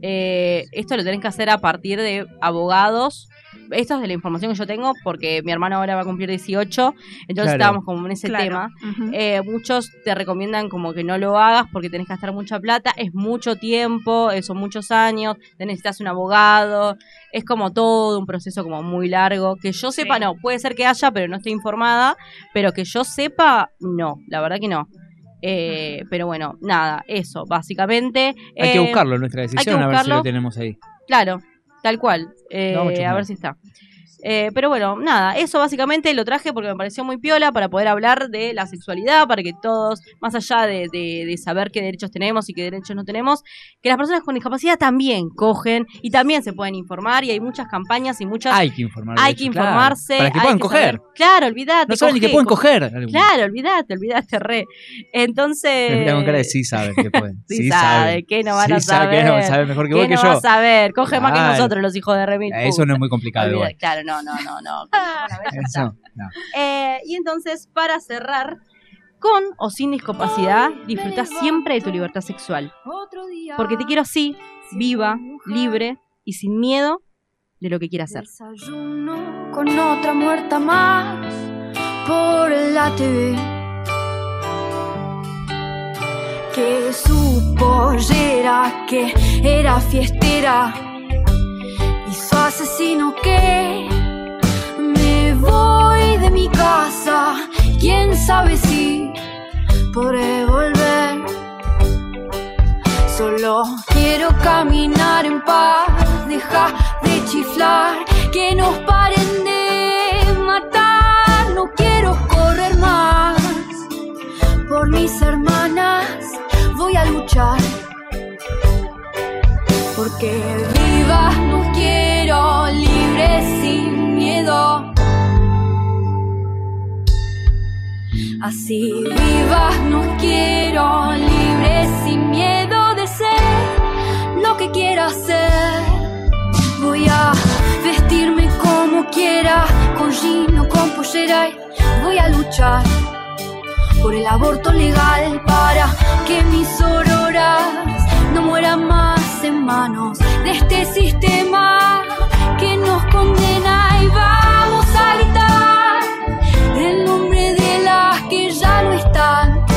Eh, esto lo tenés que hacer a partir de abogados. Esto es de la información que yo tengo porque mi hermano ahora va a cumplir 18, entonces Claro. estábamos como en ese Claro. tema. Eh, muchos te recomiendan como que no lo hagas porque tenés que gastar mucha plata, es mucho tiempo, eh, son muchos años, te necesitas un abogado, es como todo un proceso como muy largo. Que yo sepa, Sí. no, puede ser que haya, pero no estoy informada, pero que yo sepa, no, la verdad que no. Eh, pero bueno, nada, eso, básicamente. Hay que Eh, buscarlo en nuestra decisión, a ver si buscarlo. lo tenemos ahí. Claro, tal cual. Eh, a ver si está. Eh, pero bueno, nada, eso básicamente lo traje porque me pareció muy piola para poder hablar de la sexualidad, para que todos, más allá de, de- de saber qué derechos tenemos y qué derechos no tenemos, que las personas con discapacidad también cogen y también se pueden informar y hay muchas campañas y muchas... Hay que informar. hay que claro. informarse. Para que puedan que coger. saber- Claro, olvídate. No saben ni que pueden co- coger. Claro, olvídate, olvídate, re. Entonces... Me con cara de sí saben que pueden. <laughs> Sí sabe, ¿qué no van sí a sabe, que saber? no, sabe mejor que ¿Qué vos que no yo. vas a ver? Coge más que Claro. nosotros los hijos de Remil. Eso no es muy complicado. Claro, no, no, no, no. <laughs> Está. Eso, no. Eh, y entonces, para cerrar, con o sin discapacidad, disfruta siempre de tu libertad sexual. Porque te quiero así, viva, libre y sin miedo de lo que quieras hacer. Desayuno con otra muerta más por la TV. Que su pollera, que era fiestera, hizo asesino que mi casa. Quién sabe si podré volver. Solo quiero caminar en paz, deja de chiflar, que nos paren de matar. No quiero correr más por mis hermanas, voy a luchar. Porque vivas no quiero, libres sin miedo. Así vivas no quiero, libre sin miedo de ser lo que quiera ser. Voy a vestirme como quiera, con jean o con pollera. y Voy a luchar por el aborto legal para que mis auroras no mueran más en manos de este sistema que nos condena y vamos ya no están.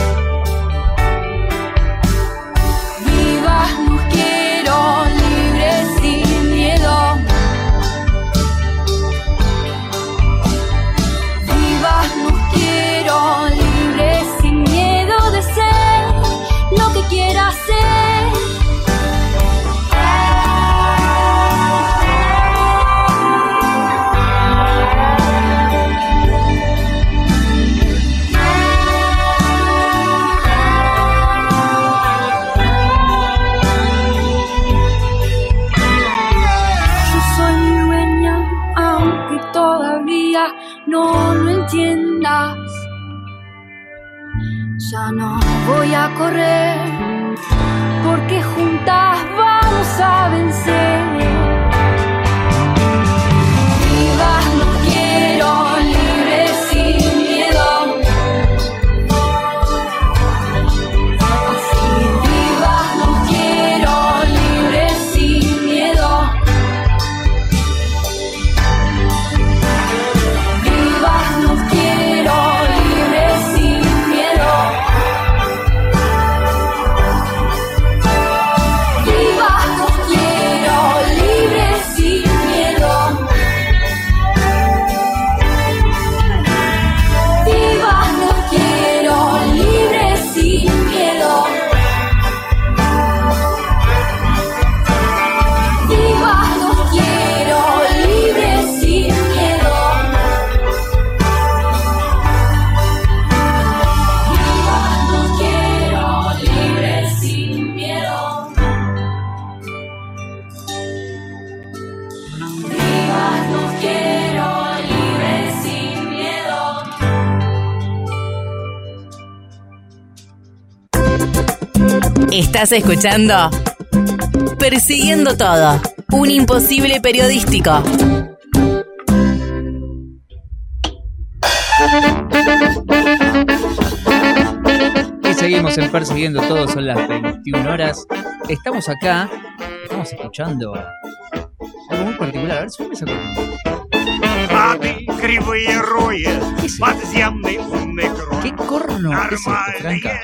No lo entiendas. Ya no voy a correr, porque juntas vamos a vencer. Estás escuchando Persiguiendo Todo, un imposible periodístico. Y seguimos en Persiguiendo Todo, son las 21 horas. Estamos acá, estamos escuchando algo muy particular. A ver, súbeme esa cortina. Мати кривые рои, подземный умный ¿Qué corno es esto, Franca?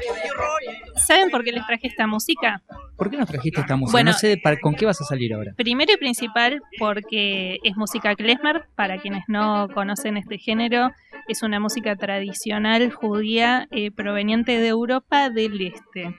¿Saben por qué les traje esta música? ¿Por qué nos trajiste esta música? Bueno. no sé para- con qué vas a salir ahora. Primero y principal porque es música klezmer, para quienes no conocen este género, es una música tradicional judía eh, proveniente de Europa del Este.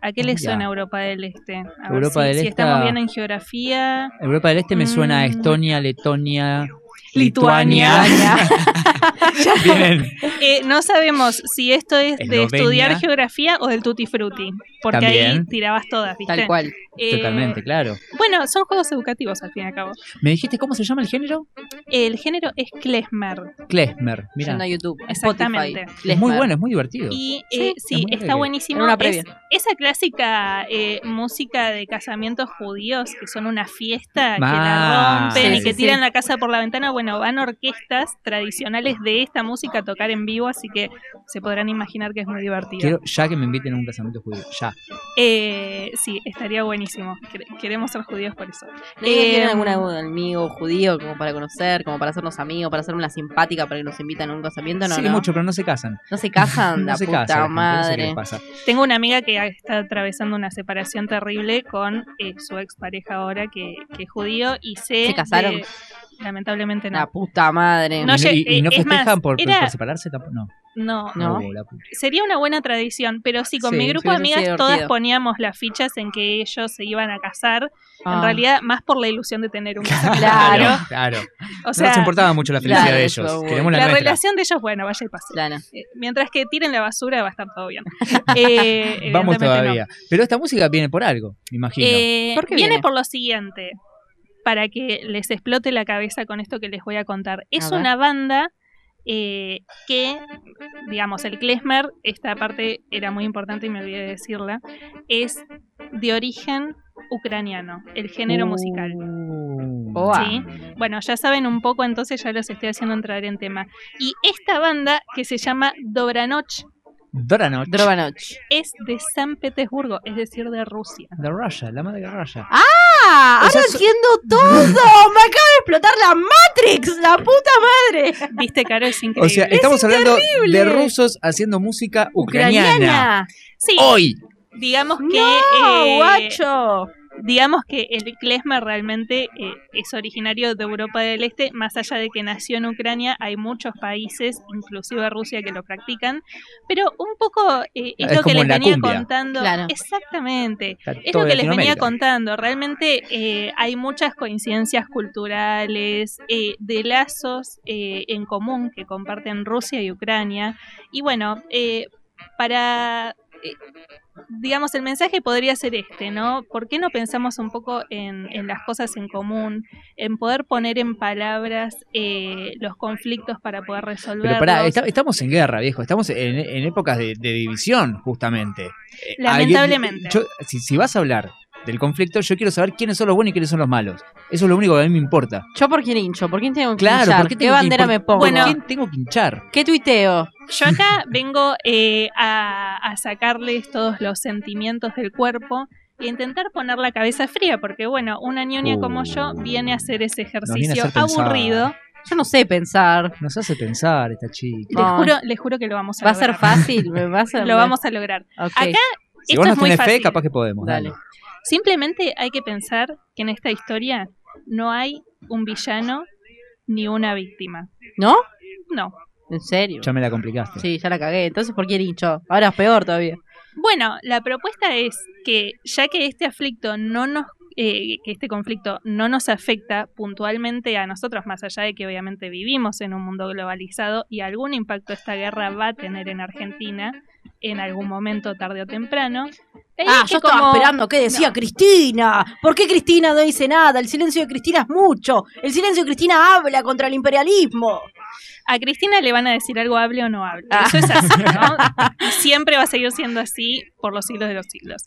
¿A qué Ya. suena Europa del Este? A ver Europa si, del si Este estamos a- bien en geografía. Europa del Este me suena a Mm. Estonia, Letonia, Lituania. <laughs> Bien. Eh, no sabemos si esto es de estudiar geografía o del tutti frutti, porque ahí tirabas todas, ¿viste? Tal cual. Eh, Totalmente, claro. Bueno, son juegos educativos al fin y al cabo. ¿Me dijiste cómo se llama el género? El género es klezmer. Klezmer. Mira, Yendo a YouTube, Exactamente. Spotify. es muy bueno, es muy divertido. Y Sí, eh, sí, está alegre. buenísimo. Una Es- previa. esa clásica eh, música de casamientos judíos, que son una fiesta, que Ah, la rompen sí, y sí, que sí. tiran la casa por la ventana, bueno, van orquestas tradicionales de esta música a tocar en vivo, así que se podrán imaginar que es muy divertido. Quiero ya que me inviten a un casamiento judío. Ya. Eh, sí, estaría buenísimo. Quere- Queremos ser judíos por eso. ¿Tienen Eh, algún amigo judío como para conocer, como para hacernos amigos, para hacer una simpática para que nos invitan a un casamiento? No, sí, no. mucho, pero no se casan. No se casan, <laughs> no la se puta casan. No sé qué madre. pasa. Tengo una amiga que está atravesando una separación terrible con eh, su expareja ahora que, que es judío y sé ¿Se casaron? de- lamentablemente no. La puta madre. No, ¿Y, no- y- y no es más, festejan por, era- por separarse tampoco? No. No, No. Sería una buena tradición, pero sí, con Sí, mi grupo de amigas todas divertido. poníamos las fichas en que ellos se iban a casar, Ah. en realidad más por la ilusión de tener un casamiento. Claro. Claro. O sea, no nos importaba mucho la felicidad Claro, de eso, ellos. bueno. Queremos la, relación de ellos, bueno, vaya y pase. Claro. Eh, Mientras que tiren la basura va a estar todo bien. <laughs> Eh, Vamos no. todavía. Pero esta música viene por algo, me imagino. Eh, ¿Por qué viene, viene? por lo siguiente, para que les explote la cabeza con esto que les voy a contar. Es una banda eh, que, digamos, el klezmer, esta parte era muy importante y me olvidé de decirla, es de origen ucraniano, el género musical. Uh. ¿sí? Bueno, ya saben un poco, entonces ya los estoy haciendo entrar en tema. Y esta banda, que se llama Dobranoch, Doranoch. Drobanoch. es de San Petersburgo, es decir, de Rusia. De Russia, la madre de Russia. ¡Ah! ¡Ahora sea, so- entiendo todo! ¡Me acaba de explotar la Matrix! ¡La puta madre! ¿Viste, Caro? Es increíble. O sea, estamos hablando de rusos haciendo música ucraniana. ¡Ucraniana! Sí, Hoy. digamos que ¡No, eh, guacho! Digamos que el klezmer realmente eh, es originario de Europa del Este, más allá de que nació en Ucrania, hay muchos países, inclusive Rusia, que lo practican, pero un poco eh, es, Es lo que les venía cumbia. contando. Claro. Exactamente. Está Es lo que les venía contando. Realmente eh, hay muchas coincidencias culturales, eh, de lazos eh, en común que comparten Rusia y Ucrania. Y bueno, eh, para... digamos, el mensaje podría ser este, ¿no? ¿Por qué no pensamos un poco en, en las cosas en común, en poder poner en palabras eh, los conflictos para poder resolverlos? Pero pará, esta- estamos en guerra, viejo. Estamos en, en épocas de, de división, justamente. Eh, Lamentablemente. yo- si, si vas a hablar del conflicto, yo quiero saber quiénes son los buenos y quiénes son los malos. Eso es lo único que a mí me importa. ¿Yo por quién hincho? ¿Por quién tengo que Claro, hinchar? ¿por qué, ¿Qué tengo que- bandera por- me pongo? ¿por Bueno. quién tengo que hinchar? ¿Qué tuiteo? Yo acá vengo eh, a, a sacarles todos los sentimientos del cuerpo e intentar poner la cabeza fría, porque bueno, una ñoña Uh. como yo viene a hacer ese ejercicio hacer aburrido. Yo no sé pensar. Nos hace pensar esta chica. Les juro, les juro que lo vamos a ¿Va a ser lograr. fácil? ¿Me va a ser- <laughs> Lo vamos a lograr. Acá Si esto vos es nos muy tenés fe, fácil. capaz que podemos. Dale. Dale. Simplemente hay que pensar que en esta historia no hay un villano ni una víctima. ¿No? No. ¿En serio? Ya me la complicaste. Sí, ya la cagué. Entonces, ¿por hincho? Ahora es peor todavía. Bueno, la propuesta es que ya que este aflicto no nos eh, que este conflicto no nos afecta puntualmente a nosotros, más allá de que obviamente vivimos en un mundo globalizado y algún impacto esta guerra va a tener en Argentina en algún momento, tarde o temprano. Ah, yo estaba como- esperando qué decía Cristina. ¿Por qué Cristina no dice nada? El silencio de Cristina es mucho. El silencio de Cristina habla contra el imperialismo. A Cristina le van a decir algo hable o no hable. Ah. Eso es así, ¿no? <laughs> Y siempre va a seguir siendo así por los siglos de los siglos.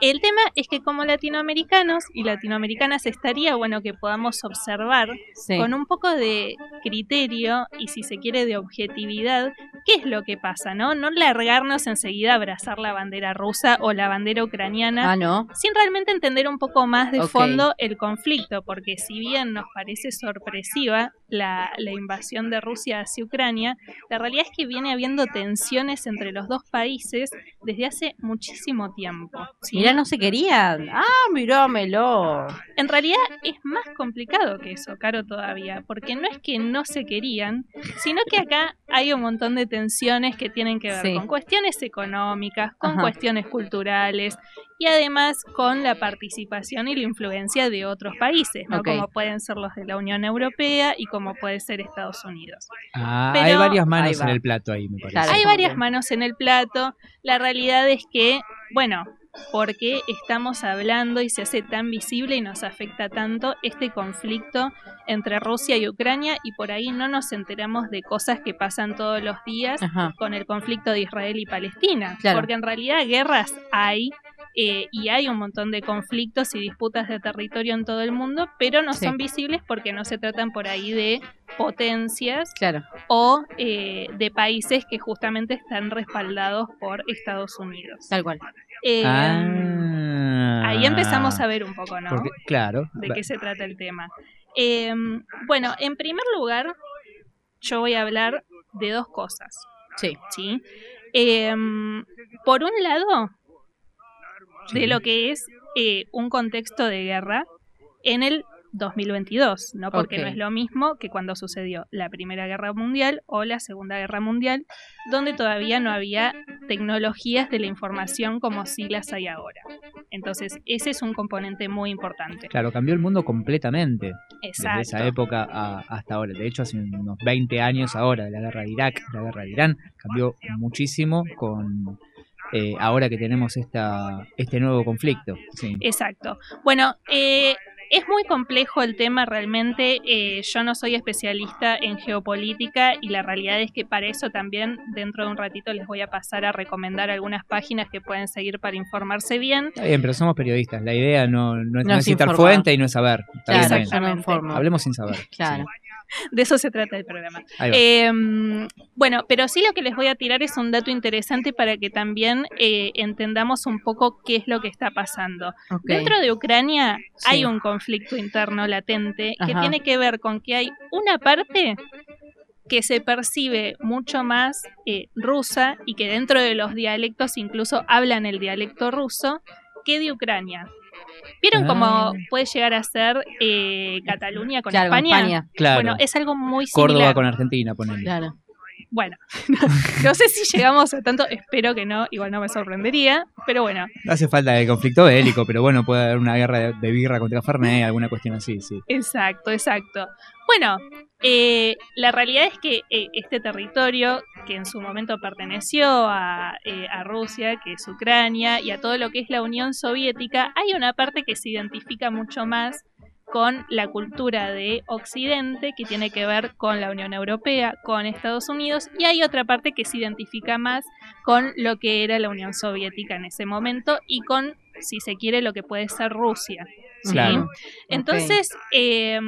El tema es que como latinoamericanos y latinoamericanas estaría bueno que podamos observar Sí. con un poco de criterio y si se quiere de objetividad qué es lo que pasa, ¿no? No largarnos enseguida a abrazar la bandera rusa o la bandera ucraniana Ah, no. sin realmente entender un poco más de fondo el conflicto, porque si bien nos parece sorpresiva la, la invasión de Rusia hacia Ucrania, la realidad es que viene habiendo tensiones entre los dos países desde hace muchísimo tiempo. ¿sí? Mirá, no se querían. Ah, mirámelo. En realidad es más complicado que eso, Caro, todavía, porque no es que no se querían, sino que acá hay un montón de tensiones que tienen que ver Sí. con cuestiones económicas, con Ajá. cuestiones culturales y además con la participación y la influencia de otros países, ¿no? Como pueden ser los de la Unión Europea y como puede ser Estados Unidos. Ah, Pero- hay varias manos en el plato ahí, me parece. Hay varias manos en el plato. La realidad es que, bueno, ¿por qué estamos hablando y se hace tan visible y nos afecta tanto este conflicto entre Rusia y Ucrania? Y por ahí no nos enteramos de cosas que pasan todos los días Ajá. con el conflicto de Israel y Palestina. Claro. Porque en realidad guerras hay. Eh, y hay un montón de conflictos y disputas de territorio en todo el mundo, pero no Sí. son visibles porque no se tratan por ahí de potencias Claro. o eh, de países que justamente están respaldados por Estados Unidos. Tal cual. Eh, Ah. Ahí empezamos a ver un poco, ¿no? Porque- claro. De qué se trata el tema. Eh, bueno, en primer lugar, yo voy a hablar de dos cosas, Sí. ¿sí? Eh, por un lado, de lo que es eh, un contexto de guerra en el 2022, ¿no? Porque no es lo mismo que cuando sucedió la Primera Guerra Mundial o la Segunda Guerra Mundial, donde todavía no había tecnologías de la información como sí las hay ahora. Entonces, ese es un componente muy importante. Claro, cambió el mundo completamente desde Exacto. esa época a- hasta ahora. De hecho, hace unos 20 años ahora de la guerra de Irak, la guerra de Irán, cambió muchísimo con eh, ahora que tenemos esta este nuevo conflicto. Sí. Exacto. Bueno, eh, es muy complejo el tema realmente. eh, yo no soy especialista en geopolítica y la realidad es que para eso también dentro de un ratito les voy a pasar a recomendar algunas páginas que pueden seguir para informarse bien. Está bien, pero somos periodistas. La idea no, no, es- No no es es citar fuente y no es saber. Está Claro, informo. Hablemos sin saber. Claro. Sí. <laughs> De eso se trata el programa. Eh, bueno, pero sí lo que les voy a tirar es un dato interesante para que también eh, entendamos un poco qué es lo que está pasando. Dentro de Ucrania Sí. hay un conflicto interno latente que tiene que ver con que hay una parte que se percibe mucho más eh, rusa y que dentro de los dialectos incluso hablan el dialecto ruso que de Ucrania. ¿Vieron Ah. cómo puede llegar a ser eh, Cataluña con Claro, con España? España. Claro. Bueno, es algo muy similar. Córdoba con Argentina, ponele. Claro. Bueno, <laughs> no sé si llegamos a tanto, espero que no, igual no me sorprendería, pero bueno, No hace falta el conflicto bélico, pero bueno, puede haber una guerra de, de birra contra Fernet, alguna cuestión así, sí. exacto, exacto. Bueno, eh, la realidad es que eh, este territorio, que en su momento perteneció a, eh, a Rusia, que es Ucrania, y a todo lo que es la Unión Soviética, hay una parte que se identifica mucho más con la cultura de Occidente, que tiene que ver con la Unión Europea, con Estados Unidos, y hay otra parte que se identifica más con lo que era la Unión Soviética en ese momento y con, si se quiere, lo que puede ser Rusia. ¿sí? Claro. Entonces, eh,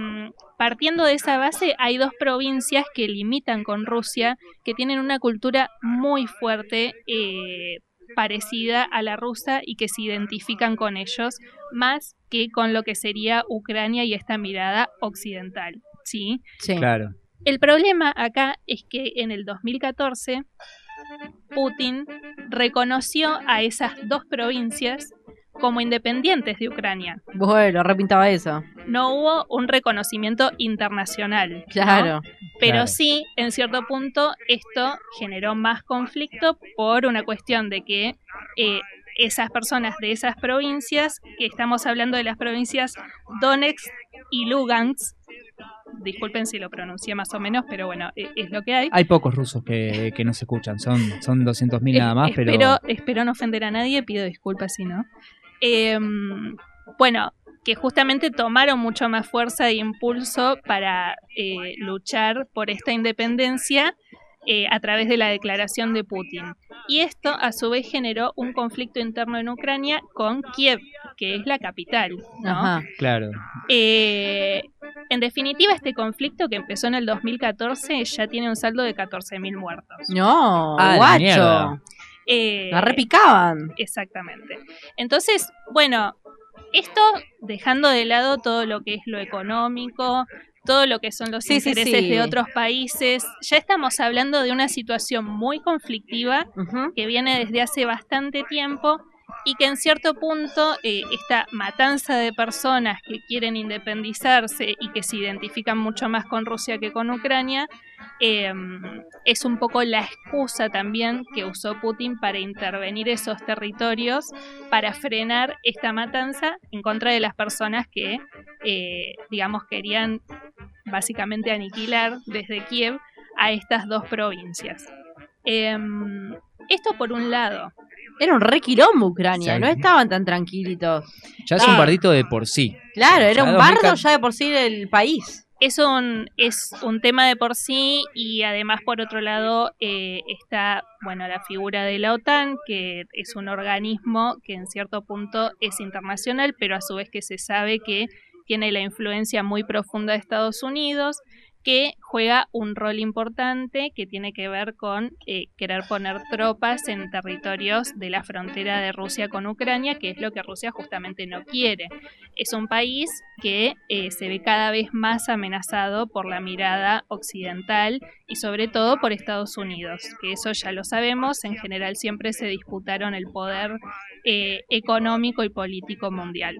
partiendo de esa base, hay dos provincias que limitan con Rusia, que tienen una cultura muy fuerte, eh, parecida a la rusa y que se identifican con ellos, más que con lo que sería Ucrania y esta mirada occidental. ¿sí? Sí. Claro. El problema acá es que en el 2014 Putin reconoció a esas dos provincias como independientes de Ucrania. Bueno, repintaba eso. No hubo un reconocimiento internacional. ¿no? Claro. Pero Claro. sí, en cierto punto, esto generó más conflicto por una cuestión de que eh, esas personas de esas provincias, que estamos hablando de las provincias Donetsk y Lugansk, disculpen si lo pronuncié más o menos, pero bueno, e- es lo que hay. Hay pocos rusos que, que no se escuchan, son, son 200.000 nada más, Eh, pero... espero, espero no ofender a nadie, pido disculpas si no. Em, bueno, que justamente tomaron mucho más fuerza e impulso para eh, luchar por esta independencia eh, a través de la declaración de Putin. Y esto a su vez generó un conflicto interno en Ucrania con Kiev, que es la capital. ¿no? Ajá. Claro. Eh, en definitiva, este conflicto que empezó en el 2014 ya tiene un saldo de 14.000 muertos. No, Ah, guacho. Eh, La repicaban. Exactamente. Entonces, bueno, esto dejando de lado todo lo que es lo económico, todo lo que son los Sí, intereses sí. de otros países, ya estamos hablando de una situación muy conflictiva que viene desde hace bastante tiempo y que en cierto punto eh, esta matanza de personas que quieren independizarse y que se identifican mucho más con Rusia que con Ucrania eh, es un poco la excusa también que usó Putin para intervenir esos territorios para frenar esta matanza en contra de las personas que eh, digamos querían básicamente aniquilar desde Kiev a estas dos provincias. Em, esto por un lado. Era un re quilombo Ucrania, Sí. no estaban tan tranquilitos. Ya es un bardito de por sí. Claro, Ya era un 2014 bardo ya de por sí del país. Es un, es un tema de por sí y además por otro lado eh, está bueno la figura de la OTAN que es un organismo que en cierto punto es internacional pero a su vez que se sabe que tiene la influencia muy profunda de Estados Unidos que juega un rol importante que tiene que ver con eh, querer poner tropas en territorios de la frontera de Rusia con Ucrania, que es lo que Rusia justamente no quiere. Es un país que eh, se ve cada vez más amenazado por la mirada occidental y sobre todo por Estados Unidos, que eso ya lo sabemos, en general siempre se disputaron el poder eh, económico y político mundial.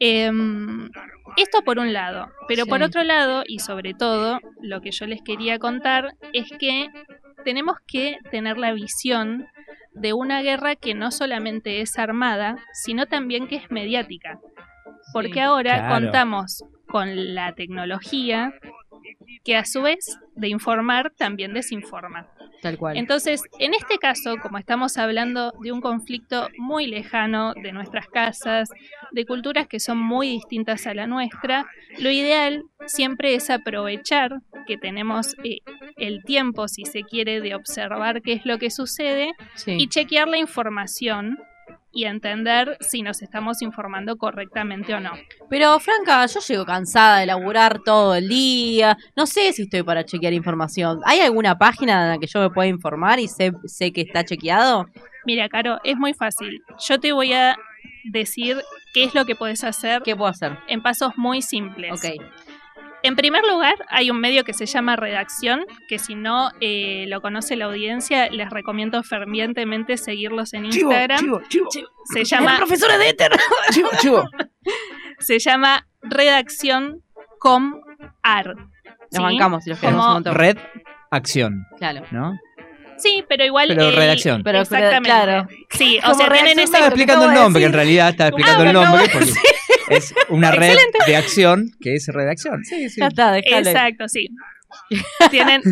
Em, esto por un lado, pero Sí. por otro lado, y sobre todo, lo que yo les quería contar es que tenemos que tener la visión de una guerra que no solamente es armada, sino también que es mediática. Porque Sí. ahora Claro. contamos con la tecnología que a su vez de informar también desinforma. Tal cual. Entonces, en este caso, como estamos hablando de un conflicto muy lejano de nuestras casas, de culturas que son muy distintas a la nuestra, lo ideal siempre es aprovechar que tenemos eh, el tiempo, si se quiere, de observar qué es lo que sucede Sí. y chequear la información y entender si nos estamos informando correctamente o no. Pero, Franca, yo llego cansada de laburar todo el día. No sé si estoy para chequear información. ¿Hay alguna página en la que yo me pueda informar y sé, sé que está chequeado? Mira, Caro, es muy fácil. Yo te voy a decir qué es lo que puedes hacer ¿Qué puedo hacer? en pasos muy simples. Ok. En primer lugar, hay un medio que se llama Redacción, que si no eh, lo conoce la audiencia, les recomiendo fervientemente seguirlos en Instagram. Se llama, profesora de Ether! <laughs> Chivo, chivo. se llama Redacción Com Ar. Nos bancamos y los queremos Como- un montón. Red, acción, Claro. ¿no? Sí, pero igual. Pero el- redacción. Pero, pero, Exactamente. claro. Sí, o sea, tienen ese. Estaba explicando el nombre, que en realidad estaba explicando Ah, el nombre porque <laughs> es una <laughs> red de acción que es redacción. Sí, sí. Ya está, déjale. Exacto, sí. <laughs> tienen,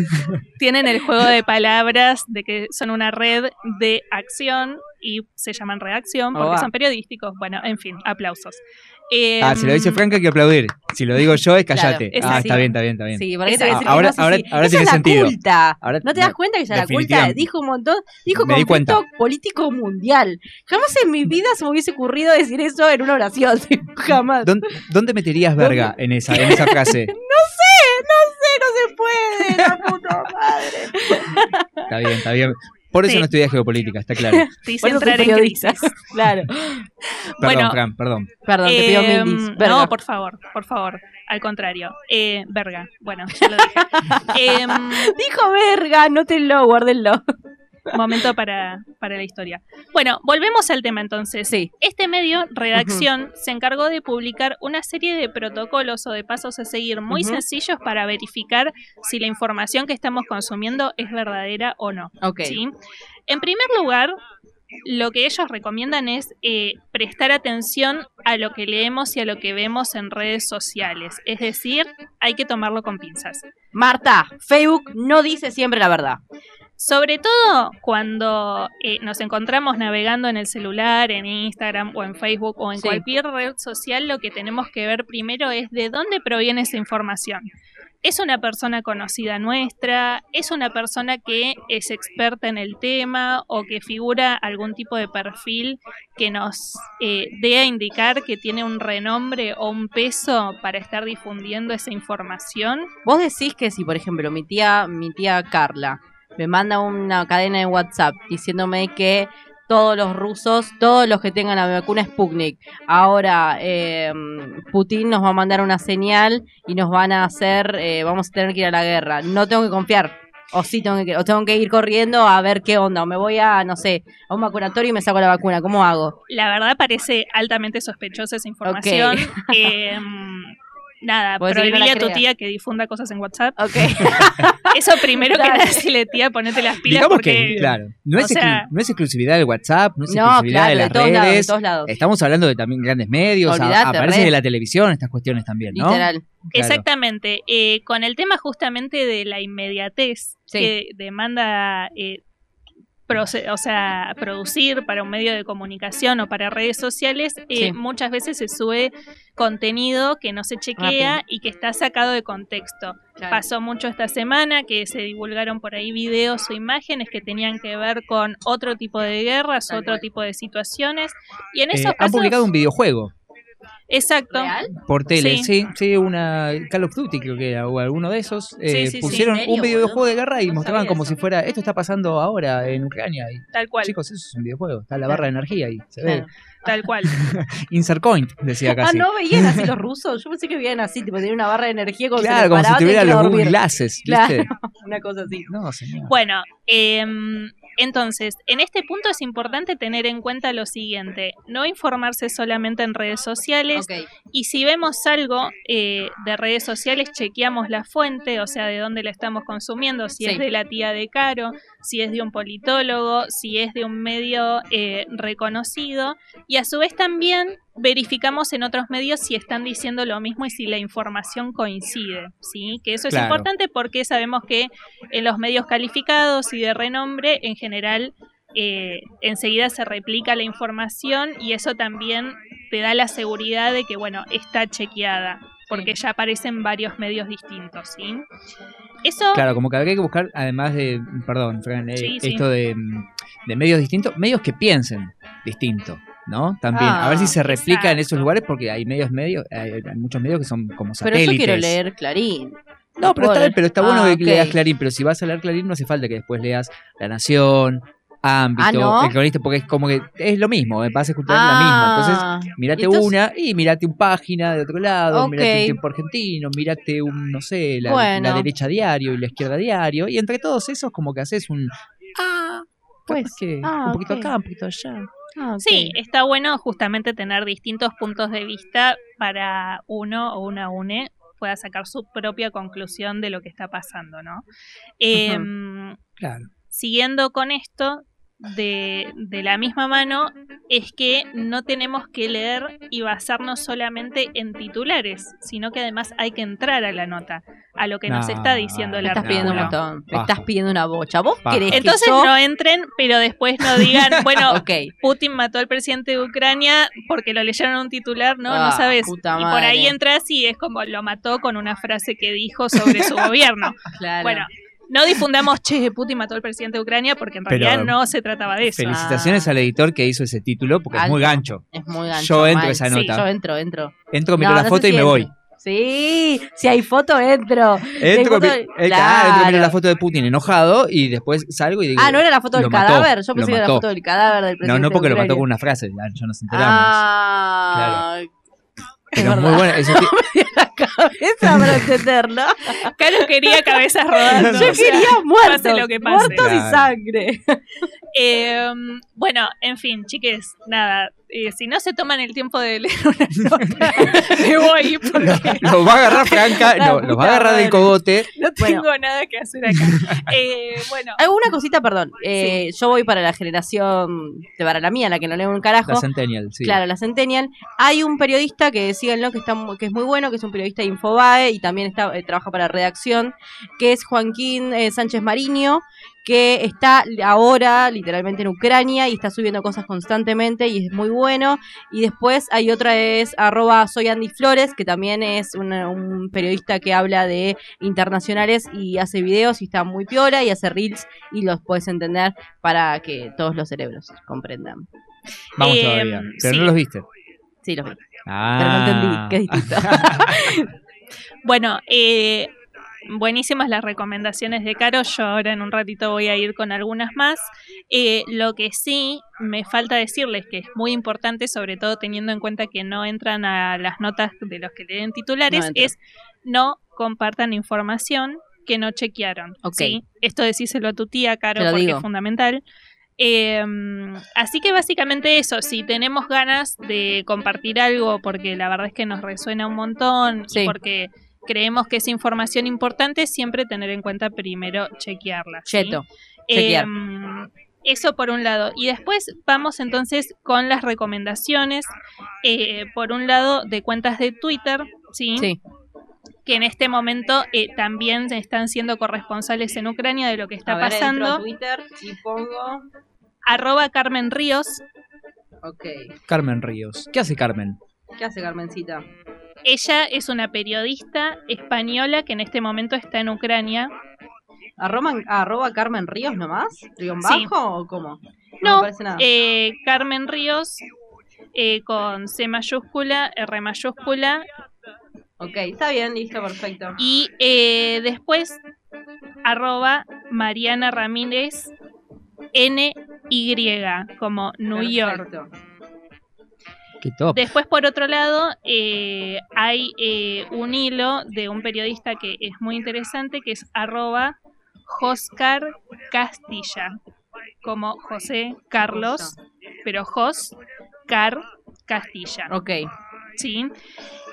tienen el juego de palabras de que son una red de acción y se llaman redacción porque Oh, va. son periodísticos. Bueno, en fin, aplausos. Eh, Ah, si lo dice Franca hay que aplaudir. Si lo digo yo es callate. es ah, está bien, está bien, está bien. Sí, porque Esa- te voy a decir que ahora- no sé ahora- ahora tiene es sentido. culta. Ahora- ¿No te das no, cuenta que es la culta? Dijo un montón. Dijo Me di conflicto cuenta. político mundial. Jamás en mi vida se me hubiese ocurrido decir eso en una oración. <laughs> Jamás. ¿Dónde, dónde meterías verga en esa, en esa frase? <laughs> No se puede, la puta madre. Está bien, está bien. Por eso Sí. no estudié geopolítica, está claro. te hice entrar en crisis. Claro. Perdón, Bueno, Fran, perdón. Perdón, te pido Eh, mil no, por favor, por favor. Al contrario. Eh, verga. Bueno, ya lo dije. <laughs> Em, Dijo verga, anótenlo, guárdenlo. Momento para, para la historia. Bueno, volvemos al tema entonces. Sí. Este medio, Redacción, se encargó de publicar una serie de protocolos o de pasos a seguir muy sencillos para verificar si la información que estamos consumiendo es verdadera o no. Ok. ¿sí? En primer lugar, lo que ellos recomiendan es eh, prestar atención a lo que leemos y a lo que vemos en redes sociales. Es decir, hay que tomarlo con pinzas. Marta, Facebook no dice siempre la verdad. Sobre todo cuando eh, nos encontramos navegando en el celular, en Instagram o en Facebook o en Sí. cualquier red social, lo que tenemos que ver primero es de dónde proviene esa información. ¿Es una persona conocida nuestra? ¿Es una persona que es experta en el tema o que figura algún tipo de perfil que nos eh, dé a indicar que tiene un renombre o un peso para estar difundiendo esa información? Vos decís que si, por ejemplo, mi tía, mi tía Carla me manda una cadena de WhatsApp diciéndome que todos los rusos, todos los que tengan la vacuna Sputnik, ahora eh, Putin nos va a mandar una señal y nos van a hacer, eh, vamos a tener que ir a la guerra. No tengo que confiar. O sí tengo que, o tengo que ir corriendo a ver qué onda. O me voy a, no sé, a un vacunatorio y me saco la vacuna. ¿Cómo hago? La verdad parece altamente sospechosa esa información. <laughs> Eh, nada, no la a tu tía que difunda cosas en WhatsApp. <laughs> Eso primero que nada, decirle tía, ponete las pilas Digamos porque... que, claro, no, es, sea- no es exclusividad del WhatsApp, no es No, exclusividad claro, de de las lados, de redes. todos lados. Estamos hablando de también grandes medios, a- Olvídate, aparece red. de la televisión estas cuestiones también, ¿no? Literal. Claro. Exactamente. Eh, con el tema justamente de la inmediatez Sí. que demanda, eh, o sea, producir para un medio de comunicación o para redes sociales, eh, Sí. muchas veces se sube contenido que no se chequea y que está sacado de contexto. Claro. Pasó mucho esta semana que se divulgaron por ahí videos o imágenes que tenían que ver con otro tipo de guerras, Tal otro cual. tipo de situaciones. Y en Eh, esos han casos, publicado un videojuego Exacto. ¿Real? por tele, Sí. sí, sí, una Call of Duty creo que era, o alguno de esos. eh, Sí, sí, sí. pusieron ¿En serio, un videojuego de guerra y No mostraban como eso. si fuera, esto está pasando ahora en Ucrania. Y, Tal cual, chicos, eso es un videojuego, está la barra de energía ahí, se Claro. ve. tal cual. <laughs> Insert coin, decía Ah, casi. ¿no veían así los rusos? Yo pensé que veían así, tipo, tenían una barra de energía como claro, como si tuviera los Google Glasses, Claro. <laughs> Una cosa así. No, señor. Bueno, em, entonces, en este punto es importante tener en cuenta lo siguiente, no informarse solamente en redes sociales y si vemos algo eh, de redes sociales, chequeamos la fuente, o sea, de dónde la estamos consumiendo, si Sí. es de la tía de Caro, si es de un politólogo, si es de un medio eh, reconocido y a su vez también verificamos en otros medios si están diciendo lo mismo y si la información coincide, ¿sí? Que eso es Claro. importante porque sabemos que en los medios calificados y de renombre, en general, eh, enseguida se replica la información y eso también te da la seguridad de que, bueno, está chequeada, porque ya aparecen varios medios distintos, ¿sí? Eso, Claro, como que habría que buscar, además de, perdón, Fran, eh, Sí, esto de, de medios distintos, medios que piensen distinto, ¿no? También, a ver si Ah, se replica en esos lugares, porque hay medios, medios, hay, hay muchos medios que son como Pero satélites. yo quiero leer Clarín. No, pero está, pero está bueno leer. que Ah, leas. Clarín, pero si vas a leer Clarín no hace falta que después leas La Nación, Ámbito, Ah, ¿no? El Cronista, porque es como que es lo mismo, vas a escuchar la misma. Entonces, Ah, Mirate entonces- una y mirate un página de otro lado, Ok. mirate un tiempo argentino, mirate un, no sé, la, Bueno. la derecha diario y la izquierda diario. Y entre todos esos como que haces un... Ah, Pues, que ah, un poquito ok. acá, un poquito allá. ah, sí, está bueno justamente tener distintos puntos de vista para uno o una UNE pueda sacar su propia conclusión de lo que está pasando, ¿no? Em, Claro. siguiendo con esto, de, de la misma mano, es que no tenemos que leer y basarnos solamente en titulares, sino que además hay que entrar a la nota, a lo que nos No, está diciendo Me la estás pidiendo un montón. Me estás pidiendo una bocha. ¿Vos Bajo. querés Entonces que yo... no entren, pero después no digan, <laughs> bueno. Putin mató al presidente de Ucrania porque lo leyeron en un titular, ¿no? Ah, no sabes. puta Y por ahí entras y es como lo mató con una frase que dijo sobre su gobierno. <laughs> Claro. Bueno, no difundamos, che, Putin mató al presidente de Ucrania porque en Pero- realidad no se trataba de eso. Felicitaciones Ah. al editor que hizo ese título porque es muy gancho. es muy gancho. Yo entro mal. esa Sí, nota. Yo entro, entro. Entro, miro No, la no foto y si me entro. voy. Sí, si hay foto, entro. Entro, foto- mi- eh, claro, claro. entro, miro la foto de Putin enojado y después salgo y digo... Ah, ¿no era la foto del mató, cadáver? Yo pensé que era la foto del cadáver del No, presidente no porque de lo mató con una frase, ya, ya nos enteramos. Ah, Pero es muy bueno. ti- <laughs> la cabeza para entenderlo. <laughs> Caro quería cabezas rodando. Yo o sea, quería muertos, pase lo que pase. muertos y sangre. Eh, bueno, en fin, chiques, nada. eh, si no se toman el tiempo de leer una nota, <laughs> me voy porque Los va a agarrar Franca, no, los va a agarrar del cogote. no Bueno. tengo nada que hacer acá. <laughs> Eh, bueno, Hay una cosita, perdón. Eh, Yo voy para la generación, de para la mía, la que no leo un carajo. La Centennial, sí. Claro, la Centennial. Hay un periodista que síganlo, que está que es muy bueno, que es un periodista de Infobae y también está eh, trabaja para redacción, que es Joaquín eh, Sánchez Mariño, que está ahora literalmente en Ucrania y está subiendo cosas constantemente y es muy bueno. Y después hay otra es arroba soy Andy Flores, que también es una- un periodista que habla de internacionales y hace videos y está muy piola y hace reels y los puedes entender para que todos los cerebros comprendan. Vamos Eh, todavía. Pero sí. no los viste. Sí, los vi. Ah. Pero no entendí, que es distinto. bueno, eh, buenísimas las recomendaciones de Caro. Yo ahora en un ratito voy a ir con algunas más. Eh, lo que sí me falta decirles que es muy importante, sobre todo teniendo en cuenta que no entran a las notas de los que leen titulares, No entran. es no compartan información que no chequearon. Ok. ¿sí? Esto decíselo a tu tía, Caro, porque digo. es fundamental. Eh, así que básicamente eso, si tenemos ganas de compartir algo porque la verdad es que nos resuena un montón Sí. y porque creemos que es información importante, siempre tener en cuenta primero chequearla. ¿sí? Cheto. chequear. Em, eso por un lado. Y después vamos entonces con las recomendaciones. Eh, por un lado, de cuentas de Twitter, ¿sí? Sí. Que en este momento eh, también están siendo corresponsales en Ucrania de lo que está A ver, a pasando. Twitter y pongo. Arroba Carmen Ríos. Ok. Carmen Ríos. ¿Qué hace Carmen? ¿Qué hace Carmencita? Ella es una periodista española que en este momento está en Ucrania. ¿Arroba, arroba Carmen Ríos nomás? ¿Ríos Sí. bajo o cómo? No, nada. Eh, Carmen Ríos eh, con C mayúscula, R mayúscula ok, está bien, listo, perfecto. y eh, después arroba Mariana Ramírez NY como New York. Perfecto. Qué top. Después, por otro lado, eh, hay eh, un hilo de un periodista que es muy interesante, que es arroba Joscar Castilla, como José Carlos, pero Joscar Castilla. Ok. ¿sí?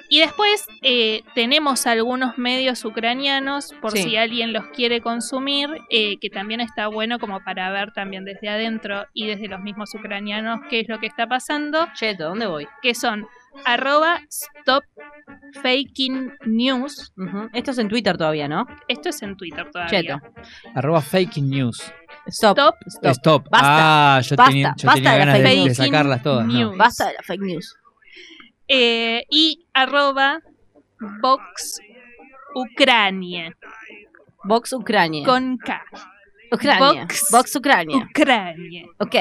Y después eh, tenemos algunos medios ucranianos, por Sí. si alguien los quiere consumir, eh, que también está bueno como para ver también desde adentro y desde los mismos ucranianos qué es lo que está pasando Cheto, ¿dónde voy? que son arroba stop faking news. Ujú. Esto es en Twitter todavía, ¿no? Esto es en Twitter todavía. Cheto. Arroba fake news. Stop. Stop Stop. Stop. Basta. Ah, yo Basta. tenía, yo Basta tenía de la ganas de, fake de sacarlas todas. Basta de la fake news. Eh, y arroba Vox Ucrania Vox Ucrania. con K. Ucrania. Vox. Vox Ucrania. Ucrania. Ok.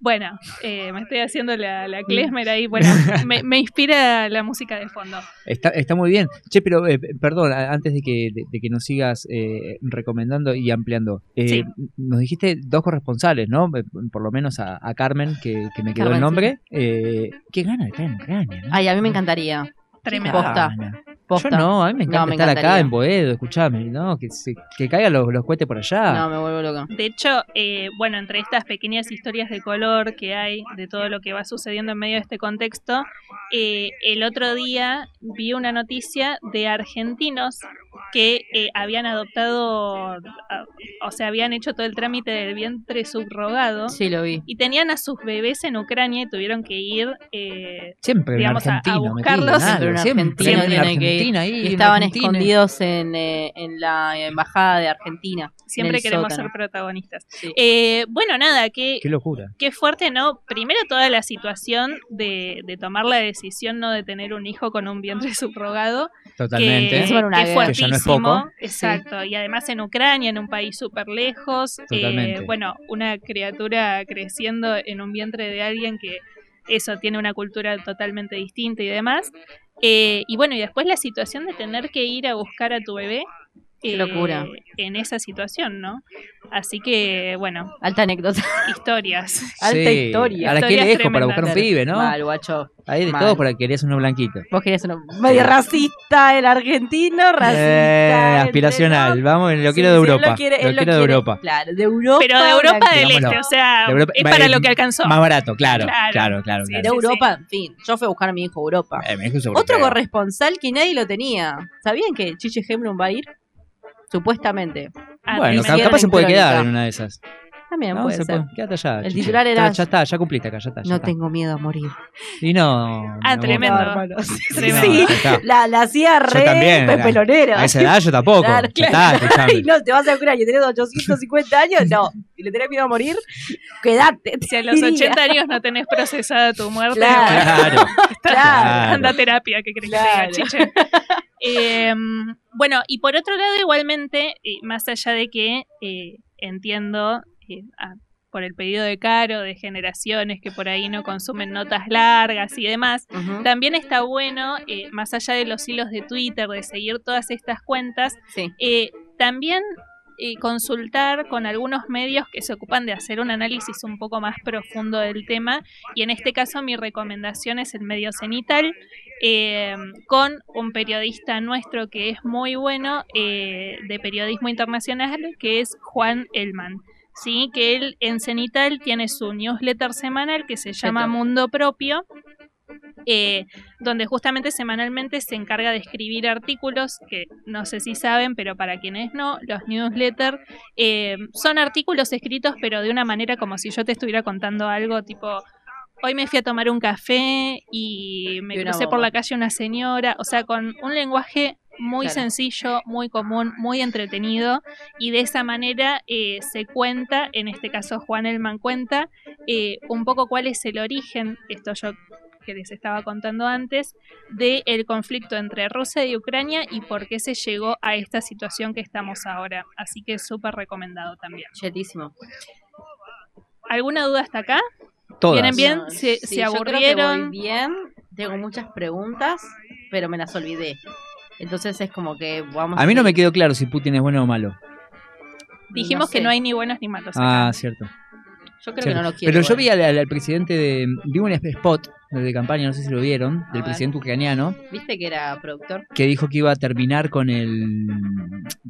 Bueno, eh, me estoy haciendo la, la klezmer ahí. Bueno, <laughs> me, me inspira la música de fondo. Está, está muy bien. Che, pero eh, perdón, antes de que, de, de que nos sigas eh, recomendando y ampliando, eh, Sí. nos dijiste dos corresponsales, ¿no? Eh, Por lo menos a, a Carmen, que, que me quedó Carmen, el nombre. Eh, qué gana de estar en Ucrania, ¿no? Ay, a mí me encantaría. Tremendo. Posta. Yo no, a mí me encanta No, me estar acá en Boedo, escuchame, ¿no? Que, se- que caigan los, los cohetes por allá. No, me vuelvo loca. De hecho, eh, bueno, entre estas pequeñas historias de color que hay de todo lo que va sucediendo en medio de este contexto, eh, el otro día vi una noticia de argentinos que eh, habían adoptado, ah, o sea, habían hecho todo el trámite del vientre subrogado Sí, lo vi. y tenían a sus bebés en Ucrania y tuvieron que ir eh, Siempre digamos, a- a buscarlos. en Siempre siempre que ir. ahí, Y un estaban escondidos en, eh, en la embajada de Argentina. siempre queremos sótano. ser protagonistas. Sí. Eh, bueno, nada, que Qué locura. Qué fuerte, ¿no? Primero toda la situación de, de tomar la decisión no de tener un hijo con un vientre subrogado. Totalmente. Que, que guerra. Que ya no es fuertísimo. poco. Exacto. Y además en Ucrania, en un país súper lejos. eh, bueno, una criatura creciendo en un vientre de alguien que eso tiene una cultura totalmente distinta y demás. Eh, y bueno, y después la situación de tener que ir a buscar a tu bebé Qué locura. en esa situación, ¿no? Así que, bueno, Alta anécdota. historias. <laughs> Alta Sí, historia. ¿A la que Historias lejos para buscar un pibe, no? Mal, guacho. Ahí de Mal. todo porque querías uno blanquito. Vos querías uno medio racista, el argentino, racista. Eh, aspiracional. Vamos, lo Sí, quiero de Europa. Lo quiere, lo él lo quiero de Europa. Claro, de Europa. Pero de Europa del Digámoslo. Este, o sea, De Europa- es para eh, lo que alcanzó. Más barato, claro. Claro. Claro, claro, Sí, claro. de sí, Europa, en fin. Yo fui a buscar a mi hijo a Europa. Eh, dijo eso Otro corresponsal que nadie lo tenía. ¿Sabían que Chiche Hemblum va a ir? Supuestamente. Ah, Bueno, capaz se puede Crónica. quedar en una de esas. También No, puede se ser. puede. Quédate allá. El titular Ya- era- Ya, está, ya cumpliste acá, ya está. ya No está. tengo miedo a morir. Y no. Ah, no, tremendo. <laughs> Tremendo. sí. ya. La, la hacía re también, pepelonera. A esa edad yo tampoco. Claro, Ya claro. está. <laughs> Ay, no, te vas a curar y tenés 850 años. No, si le tenés miedo a morir, quédate. te Si a los diría. 80 años no tenés procesada tu muerte, Claro. bueno, Claro. Claro. anda a terapia, que crees Claro. que te diga, chiche? <laughs> Eh, bueno, y por otro lado, igualmente, eh, más allá de que eh, entiendo eh, por el pedido de Caro, de generaciones que por ahí no consumen notas largas y demás, también está bueno, eh, más allá de los hilos de Twitter, de seguir todas estas cuentas, Sí. eh, también eh, consultar con algunos medios que se ocupan de hacer un análisis un poco más profundo del tema y en este caso mi recomendación es el medio cenital eh, con un periodista nuestro que es muy bueno eh, de periodismo internacional que es Juan Elman. Sí, que él en Cenital tiene su newsletter semanal que se llama. Mundo Propio, eh, donde justamente semanalmente se encarga de escribir artículos que no sé si saben, pero para quienes no, los newsletters eh, son artículos escritos pero de una manera como si yo te estuviera contando algo tipo... Hoy me fui a tomar un café y me Y crucé por la calle una señora, o sea, con un lenguaje muy Claro. sencillo, muy común, muy entretenido y de esa manera eh, se cuenta, en este caso Juan Elman cuenta, eh, un poco cuál es el origen, esto yo que les estaba contando antes, del conflicto entre Rusia y Ucrania y por qué se llegó a esta situación que estamos ahora. Así que súper recomendado también. Chetísimo. ¿Alguna duda hasta acá? Todas. ¿Vienen bien? No, ¿Se, sí, se yo creo que aburrieron? voy bien. Tengo muchas preguntas, pero me las olvidé. Entonces es como que vamos A mí no me quedó claro si Putin es bueno o malo. Dijimos No que no hay ni buenos ni malos. acá. Ah, cierto. Yo creo que no lo quiero. Pero yo vi al, presidente de. Vi un spot de campaña, no sé si lo vieron, del ver. presidente ucraniano, ¿Viste que era productor? que dijo que iba a terminar con el.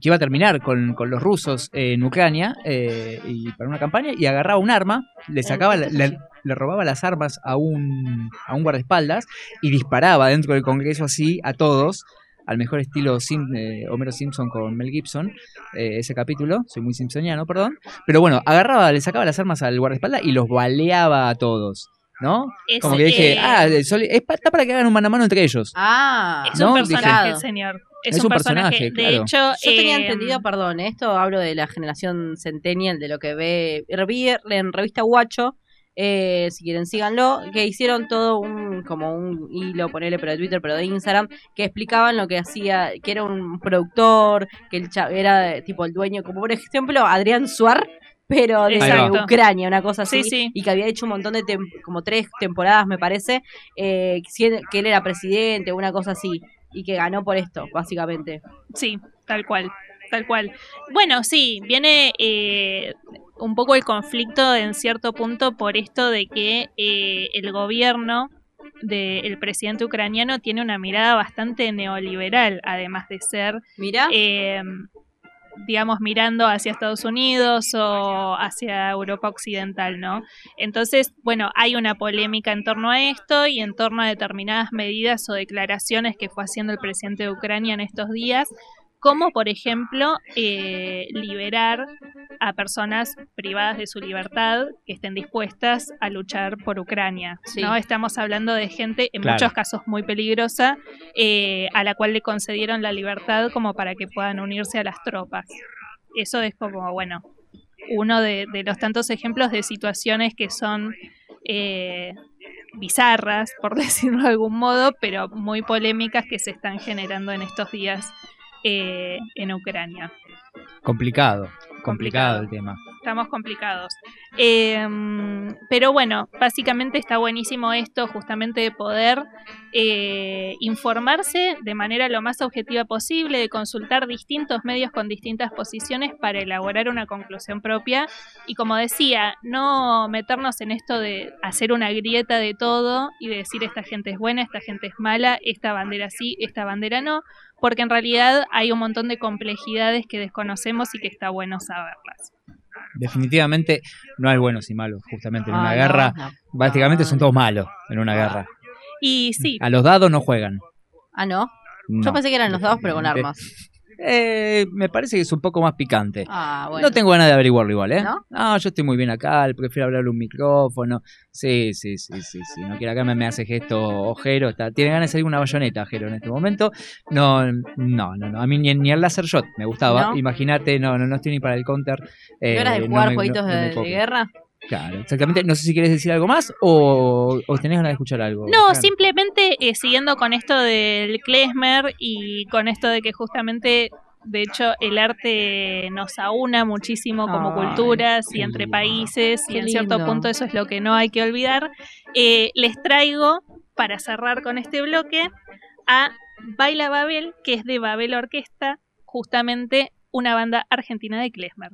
que iba a terminar con, con los rusos en Ucrania eh, y para una campaña y agarraba un arma, le sacaba, la- le, le robaba las armas a un, a un guardaespaldas y disparaba dentro del Congreso así a todos. Al mejor estilo Sim- eh, Homero Simpson con Mel Gibson, eh, ese capítulo, soy muy simpsoniano, perdón. Pero bueno, agarraba, le sacaba las armas al guardaespaldas y los baleaba a todos, ¿no? Es, Como que dije, eh, ah, sol- es pa- está para que hagan un mano a mano entre ellos. Ah, es ¿no? un Dije- personaje, señor. Es, Es un un personaje. personaje, De claro. hecho, Yo tenía eh, entendido, perdón, esto hablo de la generación centennial, de lo que ve. En revista Guacho, eh, si quieren síganlo, que hicieron todo un como un hilo, ponerle pero de Twitter, pero de Instagram, que explicaban lo que hacía, que era un productor, que el era tipo el dueño, como por ejemplo Adrián Suar, pero de. Ucrania, una cosa así, Sí, sí. y que había hecho un montón de, tem- como tres temporadas, me parece, eh, que él era presidente, una cosa así, y que ganó por esto, básicamente. Sí, tal cual, tal cual. Bueno, sí, viene eh, un poco el conflicto en cierto punto por esto de que eh, el gobierno del presidente ucraniano tiene una mirada bastante neoliberal, además de ser, Mira, eh, digamos, mirando hacia Estados Unidos o hacia Europa Occidental, ¿no? Entonces, bueno, hay una polémica en torno a esto y en torno a determinadas medidas o declaraciones que fue haciendo el presidente de Ucrania en estos días, como por ejemplo eh, liberar a personas privadas de su libertad que estén dispuestas a luchar por Ucrania. Sí. ¿no? Estamos hablando de gente, en Claro. muchos casos muy peligrosa, eh, a la cual le concedieron la libertad como para que puedan unirse a las tropas. Eso es como, bueno, uno de, de los tantos ejemplos de situaciones que son eh, bizarras, por <laughs> decirlo de algún modo, pero muy polémicas que se están generando en estos días eh, en Ucrania. Complicado, complicado, Complicado. el tema. Estamos complicados. Eh, pero bueno, básicamente está buenísimo esto justamente de poder eh, informarse de manera lo más objetiva posible, de consultar distintos medios con distintas posiciones para elaborar una conclusión propia. Y como decía, no meternos en esto de hacer una grieta de todo y de decir esta gente es buena, esta gente es mala, esta bandera sí, esta bandera no, porque en realidad hay un montón de complejidades que desconocemos y que está bueno saberlas. Definitivamente no hay buenos y malos, justamente en una no, guerra. no. Básicamente son todos malos en una guerra. Y sí, A los dados no juegan. Ah, ¿no? No. Yo pensé que eran los dados, pero con armas. Eh, me parece que es un poco más picante. Ah, bueno. No tengo ganas de averiguarlo igual, ¿eh? ¿No? yo estoy muy bien acá, prefiero hablarle un micrófono. Sí, sí, sí, sí, sí. No quiere acá me, me hace gesto ojero. Está, tiene ganas de salir una bayoneta, Jero, en este momento. No, no, no, no. A mí ni, ni el laser shot me gustaba. ¿No? Imagínate, no, no, no estoy ni para el counter. ¿Qué Eh, horas de no jugar jueguitos no- no de, guerra? Claro, exactamente. No sé si quieres decir algo más o, o tenés ganas de escuchar algo. No, simplemente eh, siguiendo con esto del klezmer y con esto de que justamente, de hecho, el arte nos aúna muchísimo como Ay, culturas y entre lindo. países y en cierto lindo. punto eso es lo que no hay que olvidar. Eh, les traigo, para cerrar con este bloque, a Baila Babel, que es de Babel Orquesta, justamente una banda argentina de klezmer.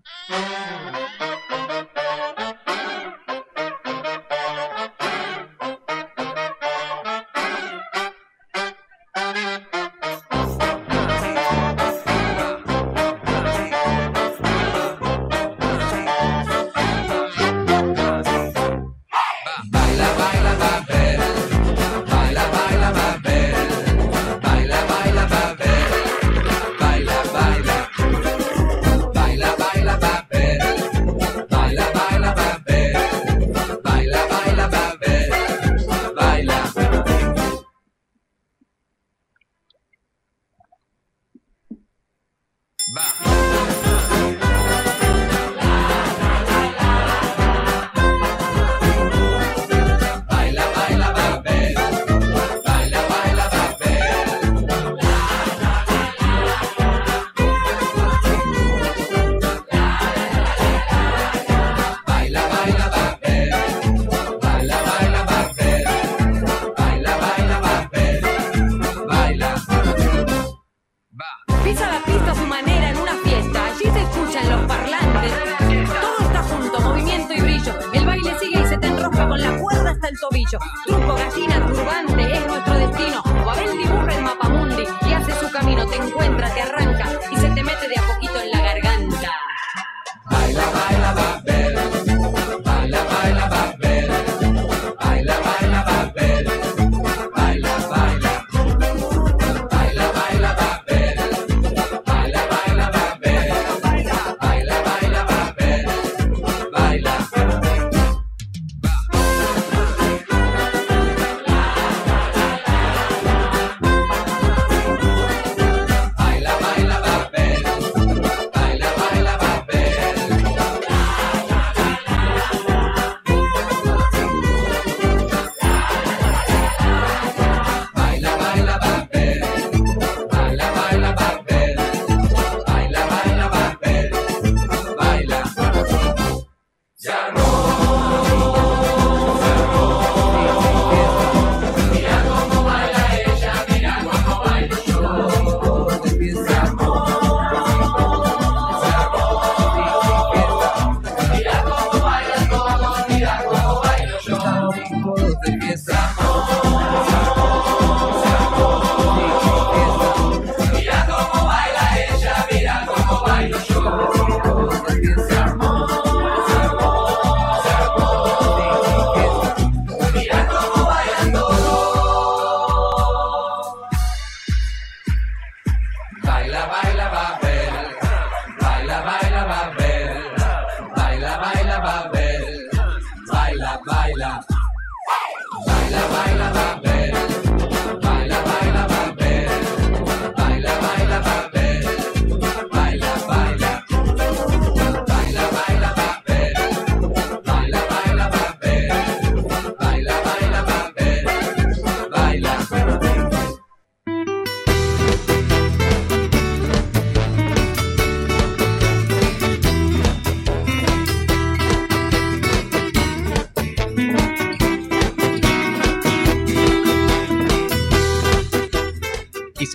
Hasta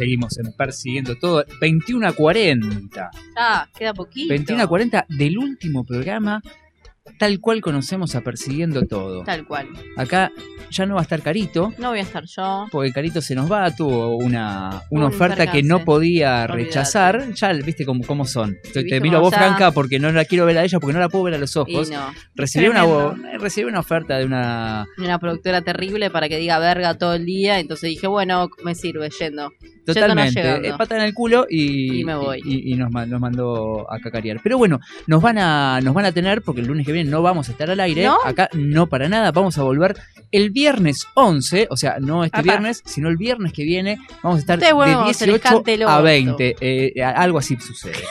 seguimos en Persiguiendo Todo. 21 a 40. Ah, queda poquito. 21 a 40 del último programa, tal cual conocemos a Persiguiendo Todo. Tal cual. Acá ya no va a estar Carito, No voy a estar yo. porque Carito se nos va, tuvo una, una Un oferta que no podía rechazar. Ya viste cómo, cómo son. Te, te miro a vos, ya- Franca, porque no la quiero ver a ella, porque no la puedo ver a los Y ojos. no. Recibí una, Tremendo. recibí una oferta de una... Una productora terrible para que diga verga todo el día. Entonces dije, bueno, me sirve yendo. Totalmente, eh, pata en el culo y, Y me voy. y- y nos, nos mandó a cacarear. Pero bueno, nos van a nos van a tener, porque el lunes que viene no vamos a estar al aire, ¿No? acá no para nada, vamos a volver el viernes 11, o sea, no este Apá. viernes, sino el viernes que viene, vamos a estar de el 18 cante el a orto. 20, eh, algo así sucede,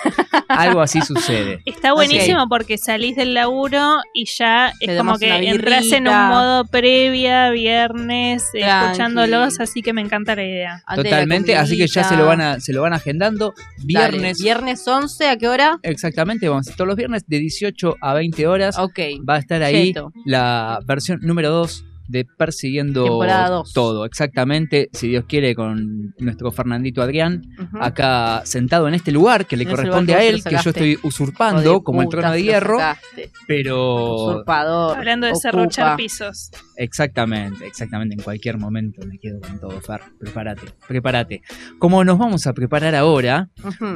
algo así sucede. <laughs> Está buenísimo porque salís del laburo y ya es como que entras en un modo previa, viernes, eh, escuchándolos, así que me encanta la idea. Totalmente, así que ya se lo van a se lo van agendando Dale, viernes Viernes 11, ¿a qué hora? Exactamente, vamos a estar los viernes de 18 a 20 horas. Ok. Va a estar ahí Cheto. la versión número 2 de Persiguiendo. Todo. Exactamente, si Dios quiere, con nuestro Fernandito Adrián, acá sentado en este lugar que le En corresponde a él, que yo estoy usurpando como el trono de hierro, pero Usurpador. Hablando de Ocupa. serruchar pisos. exactamente, exactamente, en cualquier momento me quedo con todo, Fer. Prepárate, prepárate. Como nos vamos a preparar ahora,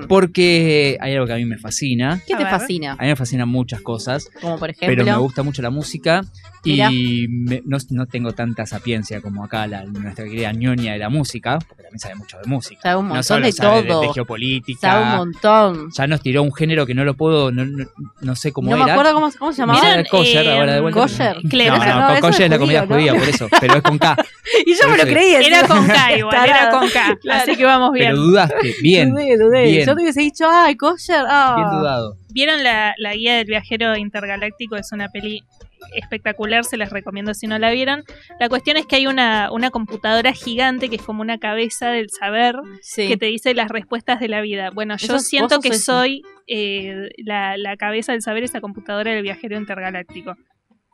porque hay algo que a mí me fascina. ¿Qué A te ver. fascina? A mí me fascinan muchas cosas. Como por ejemplo. pero me gusta mucho la música Mira. y me- no, no tengo tanta sapiencia como acá la, nuestra querida ñoña de la música, porque también sabe mucho de música. Sabe un no montón solo de sabe de- todo. de, geopolítica. Sabe un montón. Ya nos tiró un género que no lo puedo, no, no, no sé cómo no era. me acuerdo cómo, cómo se llamaba. ¿Vieron, kosher eh, ahora de vuelta. kosher? Claro. No, No, no, kosher es es la comida judía, ¿no? por eso, pero es con K. <laughs> Y yo me lo creí. Era con K <laughs> igual, era con K. Claro. Así que vamos bien. Pero dudaste, bien, Dudé, dudé. bien. Yo te hubiese dicho, ay, kosher. Ah. bien dudado. ¿Vieron la, la guía del viajero intergaláctico? Es una peli espectacular, se las recomiendo si no la vieron. La cuestión es que hay una, una computadora gigante que es como una cabeza del saber Sí. que te dice las respuestas de la vida. Bueno, yo siento que eso. soy eh, la, la cabeza del saber, esa computadora del viajero intergaláctico.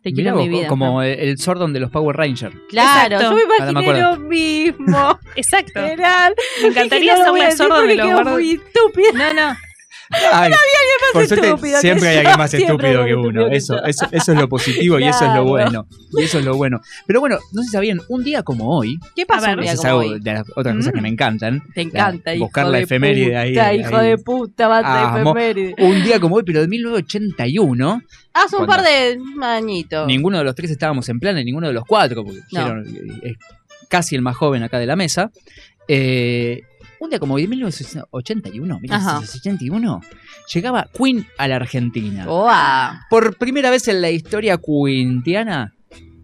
Te Mirá quiero en mi vida. como el, el Sordon de los Power Rangers. Claro, Exacto. yo me Ahora me imaginé lo mismo. <laughs> Exacto. Me encantaría no ser a la de los muy estúpida. No, no. Ay, por suerte, siempre hay alguien más <laughs> estúpido que uno. Eso, eso, eso es lo positivo y eso es lo bueno. Y eso es lo bueno. Pero bueno, no sé si sabían, un día como hoy, ¿Qué pasó A ver. un día es como hoy? de las otras cosas que me encantan. Te encanta, La- hijo buscar la de efeméride puta, ahí, hijo ahí. de puta, de efeméride. Un día como hoy, pero de 1981, Hace un par de añitos. ninguno de los tres estábamos en plan, ninguno de los cuatro, porque No. dijeron, eh, es casi el más joven acá de la mesa. Eh, un día como hoy, de 1981, 1981, llegaba Queen a la Argentina. Oa. Por primera vez en la historia quintiana,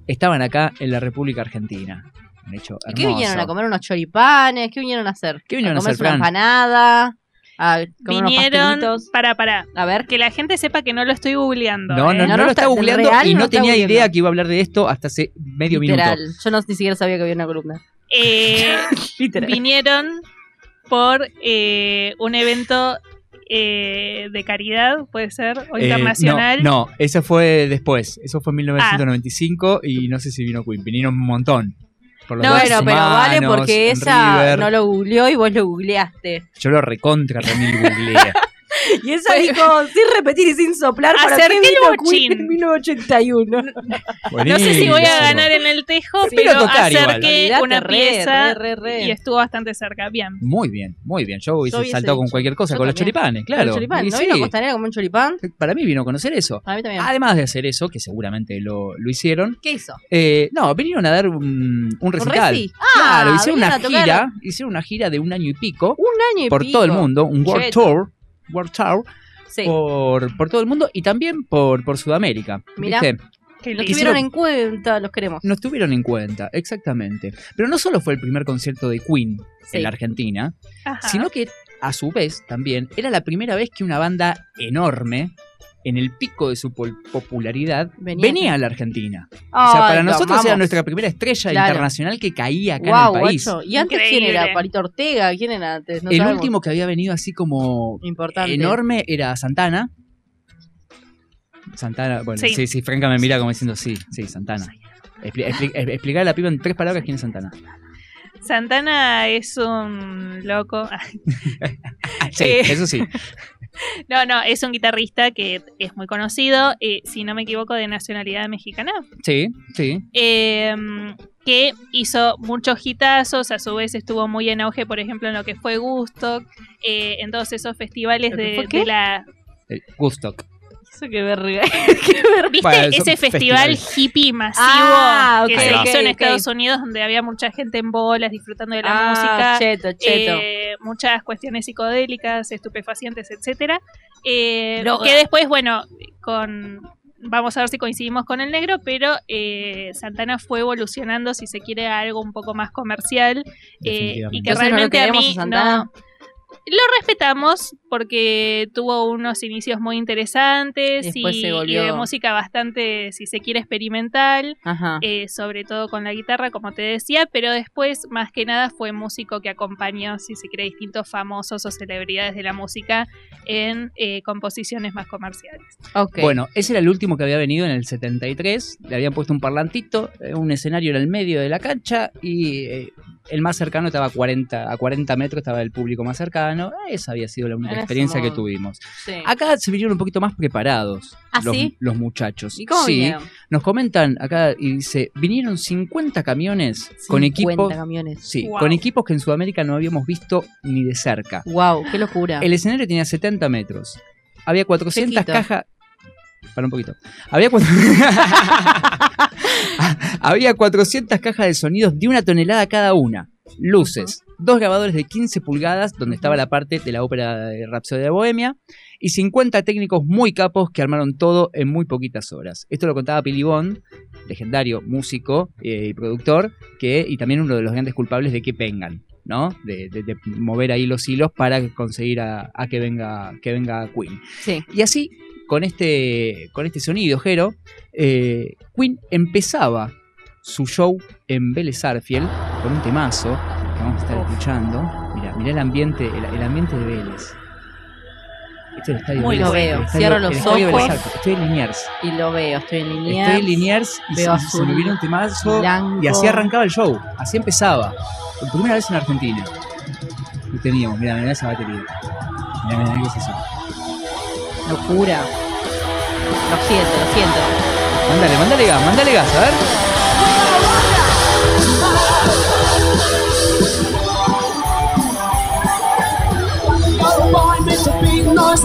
estaban acá en la República Argentina. Un hecho ¿Y qué hermoso. vinieron a comer unos choripanes? ¿Qué vinieron a hacer? ¿Qué vinieron a comerse hacer, una empanada? A comer Vinieron. Para, para. A ver. Que la gente sepa que no lo estoy googleando. No, no, ¿eh? no, No, no lo está- estaba googleando real y no no está tenía idea que iba a hablar de esto hasta hace medio Literal. minuto. Yo no ni siquiera sabía que había una columna. Eh, <laughs> Literal. vinieron por eh, un evento eh, de caridad, puede ser, o Eh, internacional. no, no, eso fue después. Eso fue en 1995 y no sé si vino Queen. Vinieron un montón. Por los No, pero vale porque esa River. no lo googleó y vos lo googleaste. Yo lo recontra remil googleé. <laughs> Y esa dijo, sin repetir y sin soplar, ¿para. Queen en 1981? No sé si voy a Buenísimo. ganar en el tejo, Sí, pero acerqué una re, pieza re, re, re. y estuvo bastante cerca. Bien. Muy bien, muy bien. Yo hubiese saltado con cualquier cosa, Yo con los choripanes, claro. El choripán, ¿No sí, vino a Costanera a comer un choripán? Para mí vino a conocer eso. Para mí también. Además de hacer eso, que seguramente lo, lo hicieron, ¿Qué hizo? eh, no, vinieron a dar un, un recital. reci? claro, Ah, hicieron una a gira, hicieron una gira de un año y pico Un año y por pico. todo el mundo, un World Cheto. Tour, World Tour Sí. por, por todo el mundo y también por, por Sudamérica. Mirá. ¿viste? Lindo. tuvieron en cuenta, los queremos. Nos tuvieron en cuenta, exactamente. Pero no solo fue el primer concierto de Queen Sí. en la Argentina, Ajá. sino que a su vez también era la primera vez que una banda enorme, en el pico de su popularidad, Venía a la Argentina. o sea, para nosotros era nuestra primera estrella Claro. internacional que caía acá wow, en el país. guacho. ¿Y antes quién era? ¿Palito Ortega? ¿Quién era antes? No el sabemos. último que había venido así como Importante. enorme era Santana. Santana, bueno, Sí. sí, sí, Franca me mira como diciendo sí, sí, Santana. Expli- expli- <laughs> explicar a la piba en tres palabras quién es Santana. Santana es un loco. <laughs> Sí, Eh, eso sí. <laughs> <laughs> No, no, es un guitarrista que es muy conocido, eh, si no me equivoco, de nacionalidad mexicana. Sí, sí. eh, que hizo muchos hitazos, a su vez estuvo muy en auge, por ejemplo, en lo que fue Gusto, eh, en todos esos festivales ¿Lo que de, de la... Eh, Gustock. Eso verga. <laughs> Qué verga. ¿Viste Bueno, ese festival festivales. hippie masivo Ah, que se hizo en. Estados Unidos donde había mucha gente en bolas disfrutando de la Ah, música? Cheto, cheto. eh, muchas cuestiones psicodélicas, estupefacientes, etcétera. Eh, que después, bueno, con vamos a ver si coincidimos con el negro, pero eh, Santana fue evolucionando, si se quiere, a algo un poco más comercial eh, y que Entonces no lo realmente a queremos mí a Santana. no. Lo respetamos porque tuvo unos inicios muy interesantes y, Después se volvió- y de música bastante, si se quiere, experimental Ajá. eh, sobre todo con la guitarra, como te decía, pero después, más que nada, fue músico que acompañó, si se quiere, distintos famosos o celebridades de la música en eh, composiciones más comerciales. Bueno, ese era el último que había venido en el 73. Le habían puesto un parlantito, eh, un escenario en el medio de la cancha y eh, el más cercano estaba a 40, a 40 metros, estaba el público más cercano. Esa había sido la única Era experiencia que tuvimos. Sí. Acá se vinieron un poquito más preparados ¿Ah, los, sí? los muchachos. ¿Y cómo sí, vinieron? nos comentan acá y dice, vinieron 50 camiones con 50 equipos, camiones. sí, Wow. con equipos que en Sudamérica no habíamos visto ni de cerca. Wow, qué locura. El escenario tenía 70 metros. Había 400 Chiquito. cajas. Para un poquito. Había, cuatro- <laughs> Había 400 cajas de sonidos de una tonelada cada una. Luces. Dos grabadores de 15 pulgadas, donde estaba la parte de la ópera de Rhapsody de Bohemia. Y 50 técnicos muy capos que armaron todo en muy poquitas horas. Esto lo contaba Billy Bond, legendario músico eh, y productor, que, y también uno de los grandes culpables de que vengan. ¿no? De, de- de mover ahí los hilos para conseguir a, a que venga que venga Queen. Sí. Y así, con este, con este sonido, Jero, eh, Queen empezaba su show en Vélez Arfiel con un temazo que vamos a estar escuchando. Mira, mira el ambiente, el, el ambiente de Vélez. Este es el estadio Muy Vélez, lo veo. estadio- Cierro los ojos. Estoy en Liniers. Y lo veo, estoy en línea. Estoy en Liniers y Veo se, se me vino un temazo blanco. y así arrancaba el show. Así empezaba. Por primera vez en Argentina. Lo teníamos, mira, mira esa batería. Mira, mira, qué es eso. Locura. Lo siento, lo siento. Mándale, mándale gas, mándale gas, a ver. Gonna boy makes a big noise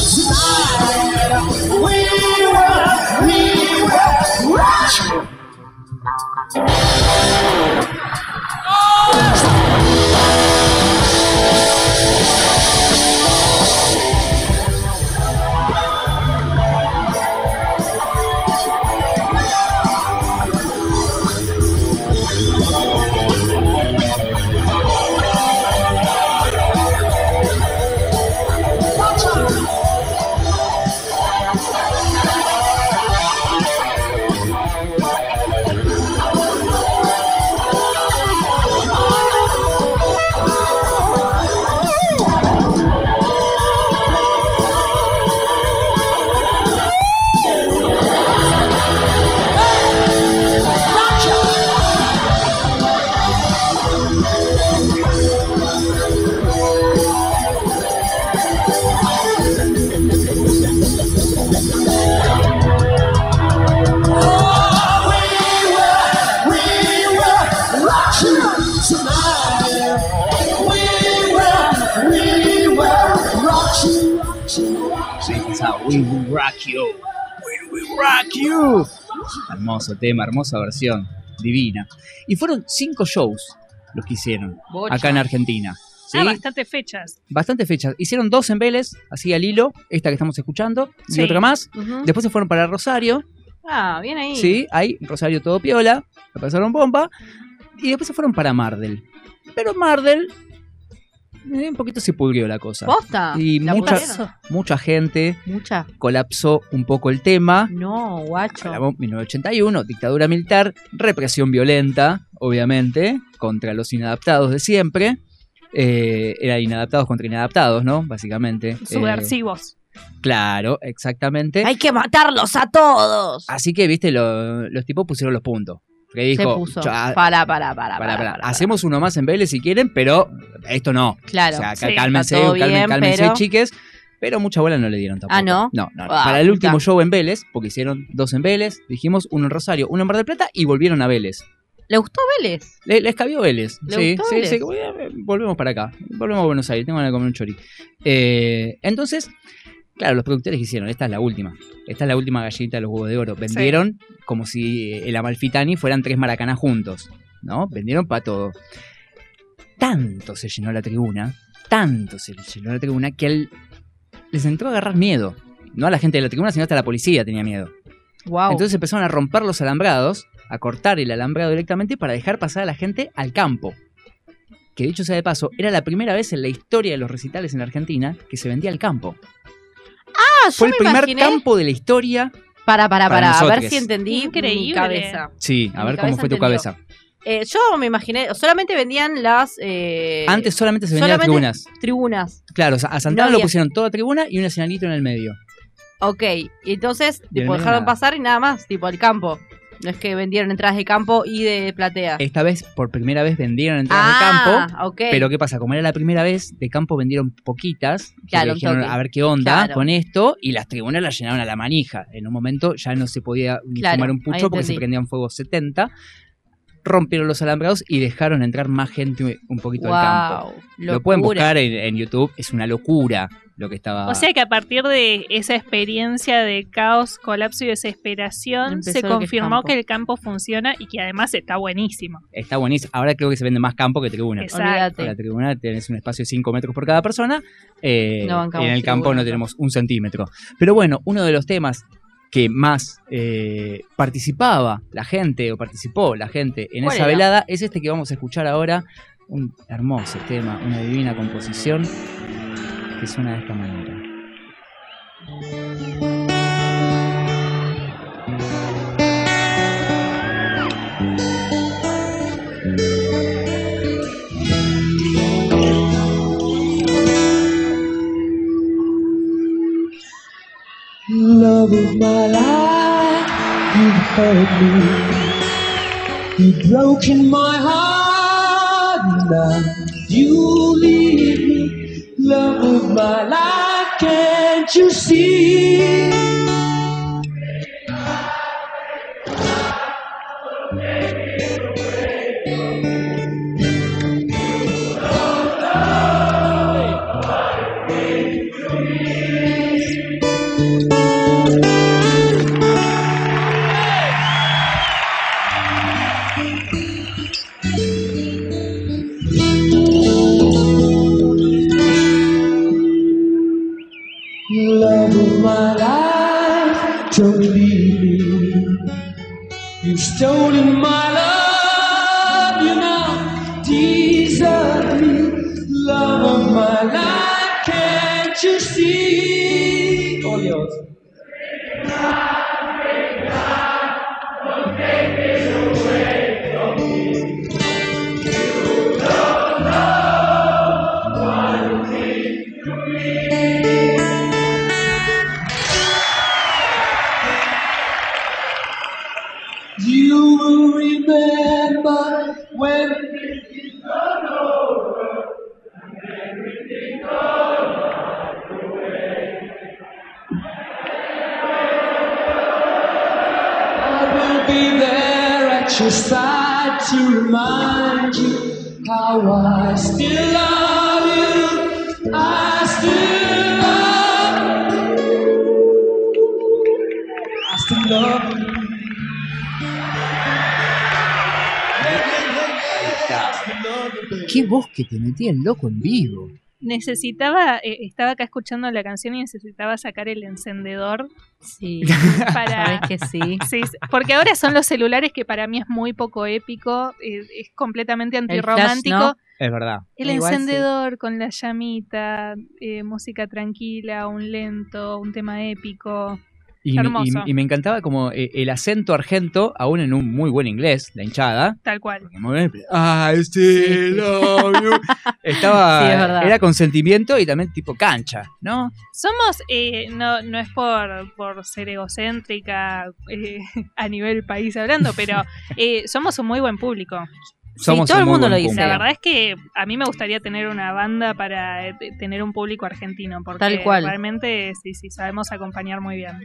You. Hermoso tema, hermosa versión. Divina. Y fueron cinco shows los que hicieron Bocha. acá en Argentina. ¿sí? Ah, bastantes fechas. Bastantes fechas. Hicieron dos en Vélez, así al hilo, esta que estamos escuchando, y otra más. Después se fueron para Rosario, Ah, bien ahí. sí, ahí, Rosario todo piola, la pasaron bomba. y después se fueron para Mardel. Pero Mardel eh, un poquito se pudrió la cosa. ¿Posta? Y ¿La mucha, pudrieron? mucha gente Mucha. colapsó un poco el tema. No, guacho. Hablamos 1981, dictadura militar, represión violenta, obviamente, contra los inadaptados de siempre. Eh, era inadaptados contra inadaptados, ¿no? Básicamente. Eh, Subversivos. claro, exactamente. Hay que matarlos a todos. Así que, viste, lo- los tipos pusieron los puntos. Que Se dijo, puso. "Ya, Para, para, para, pará, hacemos uno más en Vélez si quieren, pero esto no. Claro. o sea, sí, cálmense, bien, cálmense, pero- chiques. Pero mucha bola no le dieron tampoco. Ah, ¿no? No, no. Ah, Para el último show en Vélez, porque hicieron dos en Vélez, dijimos uno en Rosario, uno en Mar del Plata y volvieron a Vélez. ¿Le gustó Vélez? Le- les cabió Vélez. ¿Le sí, gustó sí, Vélez? sí, eh, Volvemos para acá. Volvemos a Buenos Aires. Tengo ganas de comer un chori. Eh, entonces, claro, los productores hicieron, esta es la última. Esta es la última gallinita de los huevos de oro. Vendieron como si el Amalfitani fueran tres maracanas juntos. ¿No? Vendieron para todo. Tanto se llenó la tribuna, tanto se llenó la tribuna que al- les entró a agarrar miedo. No a la gente de la tribuna, sino hasta la policía tenía miedo. Wow. Entonces empezaron a romper los alambrados, a cortar el alambrado directamente para dejar pasar a la gente al campo. Que dicho sea de paso, era la primera vez en la historia de los recitales en Argentina que se vendía al campo. Ah, yo Fue el me primer imaginé... campo de la historia. Para, para, para para. A ver si entendí mi Increíble. cabeza. Sí, a Mi ver cómo fue tu entendió. cabeza. Eh, yo me imaginé, solamente vendían las eh, Antes solamente se vendían las tribunas. tribunas. Claro, o sea, a Santana No lo pusieron toda tribuna y un escenarito en el medio. Ok, y entonces Y tipo, dejaron nada. pasar y nada más, tipo al campo. No es que vendieron entradas de campo y de platea. Esta vez, por primera vez, vendieron entradas ah, de campo. ok. Pero ¿qué pasa? Como era la primera vez, de campo vendieron poquitas. Claro, dijeron, a ver qué onda Claro. con esto. Y las tribunas las llenaron a la manija. En un momento ya no se podía ni Claro, fumar un pucho porque se prendían fuego 70. Rompieron los alambrados y dejaron entrar más gente un poquito al campo. wow, Lo pueden buscar en, en YouTube. Es una locura lo que estaba. O sea que a partir de esa experiencia de caos, colapso y desesperación, Empezó se que confirmó que el campo funciona y que además está buenísimo. Está buenísimo. Ahora creo que se vende más campo que tribuna. Exacto. La tribuna tenés un espacio de 5 metros por cada persona. eh, No bancamos en el campo tribuna, no tenemos un centímetro. Pero bueno, uno de los temas que más eh, participaba la gente o participó la gente en ¿Cuál esa era? velada es este que vamos a escuchar ahora. Un hermoso tema, una divina composición que suena de esta manera. Love of my life, you've hurt me. You've broken my heart. Now you leave me. Love of my life, can't you see? Stolen my que te metía el loco en vivo. necesitaba, eh, estaba acá escuchando la canción y necesitaba sacar el encendedor Sí, <laughs> <laughs> para... sabes que sí. Porque ahora son los celulares que para mí es muy poco épico, eh, es completamente antirromántico. ¿no? Es verdad. El Igual sí. encendedor con la llamita, eh, música tranquila, un lento, un tema épico. Y, me- y- me encantaba como eh, el acento argento, aún en un muy buen inglés, la hinchada. Tal cual. porque muy bien, I still Sí. love you. <laughs> Estaba, Sí, es era con sentimiento y también tipo cancha, ¿no? Somos, eh, no, no es por, por ser egocéntrica eh, <laughs> a nivel país hablando, pero <laughs> eh, somos un muy buen público. Somos todo un el mundo lo dice. público. La verdad es que a mí me gustaría tener una banda para eh, tener un público argentino, porque Tal cual. realmente sí, sí, sabemos acompañar muy bien.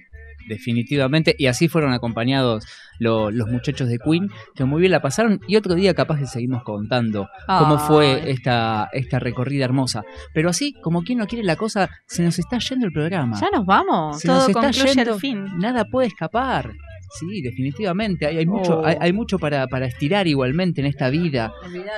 Definitivamente. Y así fueron acompañados lo- los muchachos de Queen, que muy bien la pasaron. Y otro día capaz que seguimos contando cómo fue esta, esta recorrida hermosa. Pero así, como quien no quiere la cosa, se nos está yendo el programa. Ya nos vamos. Se nos Todo está concluye yendo. al fin. Nada puede escapar. Sí, definitivamente. Hay, hay mucho, Oh. hay, hay mucho para, para estirar igualmente en esta vida.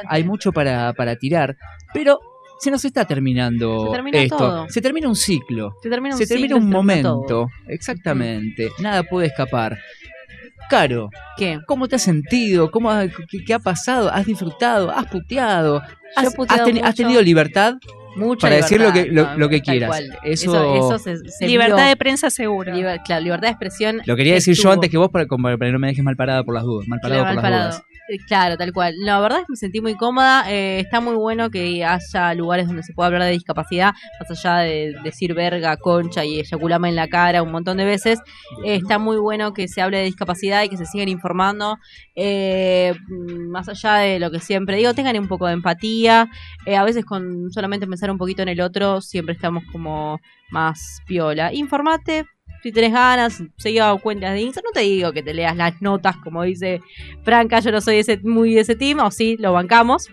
Hay mucho para, para tirar. Pero se nos está terminando Se termina esto. todo. Se termina un ciclo. Se termina un, se termina ciclo, un se termina todo. momento. Exactamente. Nada puede escapar. Caro, ¿Qué? ¿cómo te has sentido? ¿Cómo ha- qué, qué ha pasado? ¿Has disfrutado? ¿Has puteado? ¿Has, Yo he puteado has teni- has mucho. tenido libertad? Mucha Para decir lo que- lo- lo que quieras. cual. Eso- eso, se, se Libertad vio. de prensa seguro. Liber- claro, libertad de expresión. Lo quería decir yo antes que vos para, que no me dejes mal parada por las dudas. Mal parado Claro, por mal las parado. dudas. Claro, tal cual. La verdad es que me sentí muy cómoda. eh, está muy bueno que haya lugares donde se pueda hablar de discapacidad, más allá de decir verga, concha y eyaculame en la cara un montón de veces. Eh, está muy bueno que se hable de discapacidad y que se sigan informando. eh, más allá de lo que siempre digo, tengan un poco de empatía. eh, a veces con solamente pensar un poquito en el otro, siempre estamos como más piola. Informate. Si tenés ganas, seguí a cuentas de Instagram. No te digo que te leas las notas, como dice Franca, yo no soy ese, muy de ese team, o sí, lo bancamos.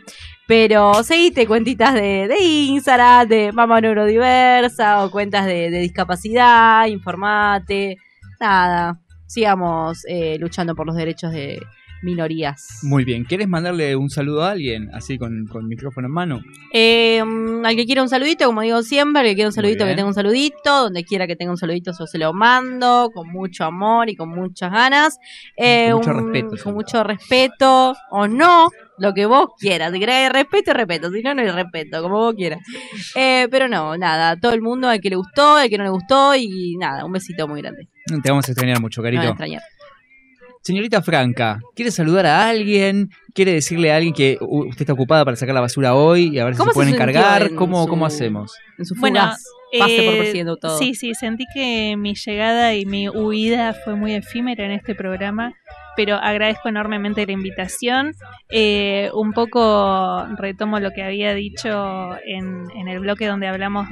Pero seguiste cuentitas de, de Instagram, de Mamá Neurodiversa, o cuentas de, de discapacidad, informate. Nada, sigamos eh, luchando por los derechos de minorías. Muy bien. ¿Quieres mandarle un saludo a alguien? Así con, con micrófono en mano. Eh, mm, al que quiera un saludito, como digo siempre, al que quiera un saludito, que tenga un saludito, donde quiera que tenga un saludito, yo se lo mando, con mucho amor y con muchas ganas. Eh, Con mucho un- respeto, Con mucho respeto, o no, lo que vos quieras. Si querés respeto, respeto, si no, no hay respeto, como vos quieras. Eh, pero no, nada, todo el mundo, al que le gustó, al que no le gustó, y nada, un besito muy grande. Te vamos a extrañar mucho, No carito. extrañar. Señorita Franca, ¿quiere saludar a alguien? ¿Quiere decirle a alguien que usted está ocupada para sacar la basura hoy y a ver si ¿Cómo se se pueden encargar? en ¿Cómo, su- ¿Cómo hacemos? En su Bueno, pase por eh, presidiendo todo. Sí, sí, sentí que mi llegada y mi huida fue muy efímera en este programa, pero agradezco enormemente la invitación. Eh, un poco retomo lo que había dicho en, en el bloque donde hablamos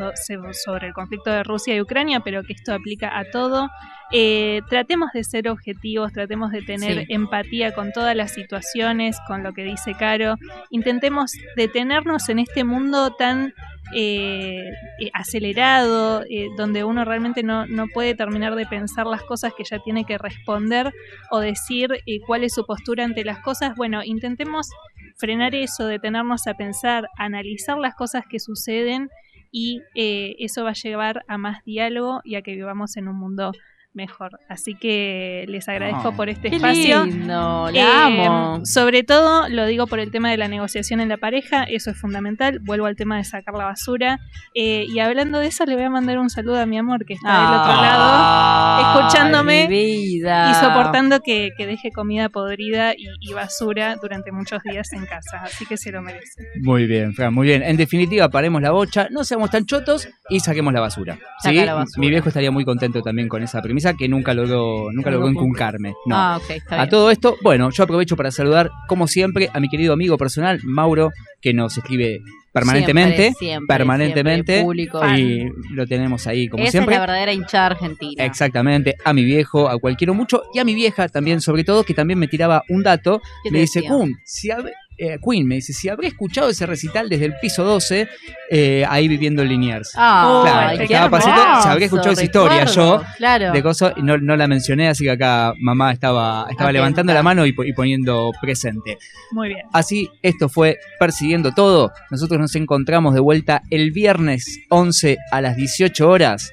sobre el conflicto de Rusia y Ucrania, pero que esto aplica a todo. Eh, tratemos de ser objetivos, tratemos de tener Sí. empatía con todas las situaciones, con lo que dice Caro. Intentemos detenernos en este mundo tan eh, eh, acelerado, eh, donde uno realmente no, no puede terminar de pensar las cosas que ya tiene que responder o decir eh, cuál es su postura ante las cosas. Bueno, intentemos frenar eso, detenernos a pensar, analizar las cosas que suceden y eh, eso va a llevar a más diálogo y a que vivamos en un mundo mejor. Así que les agradezco Ah. por este Qué espacio. lindo, Eh, la amo. Sobre todo, lo digo por el tema de la negociación en la pareja, eso es fundamental. Vuelvo al tema de sacar la basura. Eh, y hablando de eso, le voy a mandar un saludo a mi amor que está del otro lado, escuchándome vida. y soportando que, que deje comida podrida y, y basura durante muchos días en casa. Así que se lo merece. Muy bien, Fran, muy bien. En definitiva, paremos la bocha, no seamos tan chotos y saquemos la basura. ¿sí? Saca la basura. Mi viejo estaría muy contento también con esa premisa que nunca logró, nunca logró inculcarme. No. Ah, está A todo esto, bueno, yo aprovecho para saludar, como siempre, a mi querido amigo personal, Mauro, que nos escribe permanentemente. Siempre, siempre, permanentemente. siempre, y lo tenemos ahí, como Esa siempre. es la verdadera hinchada argentina. Exactamente, a mi viejo, a cual quiero mucho, y a mi vieja también, sobre todo, que también me tiraba un dato. ¿Qué Me dice? Kun, si, eh, Queen, me dice, si habré escuchado ese recital desde el piso 12, eh, ahí viviendo en Liniers. Ah, Claro, ay, estaba pasando- se habría escuchado esa historia yo, Claro. de cosas, y no, no la mencioné, así que acá mamá estaba, estaba levantando la mano y, po- y poniendo presente. Muy bien. Así, esto fue Persiguiendo Todo. Nosotros nos encontramos de vuelta el viernes 11 a las 18 horas.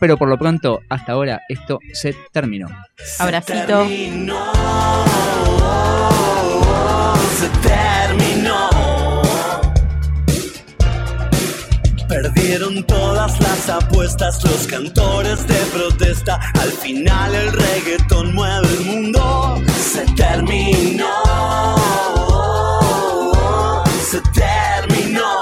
Pero por lo pronto, hasta ahora, esto se terminó. Abracito. Se terminó. Perdieron todas las apuestas los cantores de protesta. Al final el reggaetón mueve el mundo. Se terminó. Se terminó.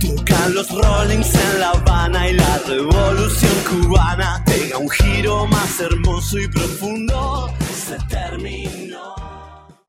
Tocan los Rollings en La Habana y la revolución cubana pega un giro más hermoso y profundo. Se terminó.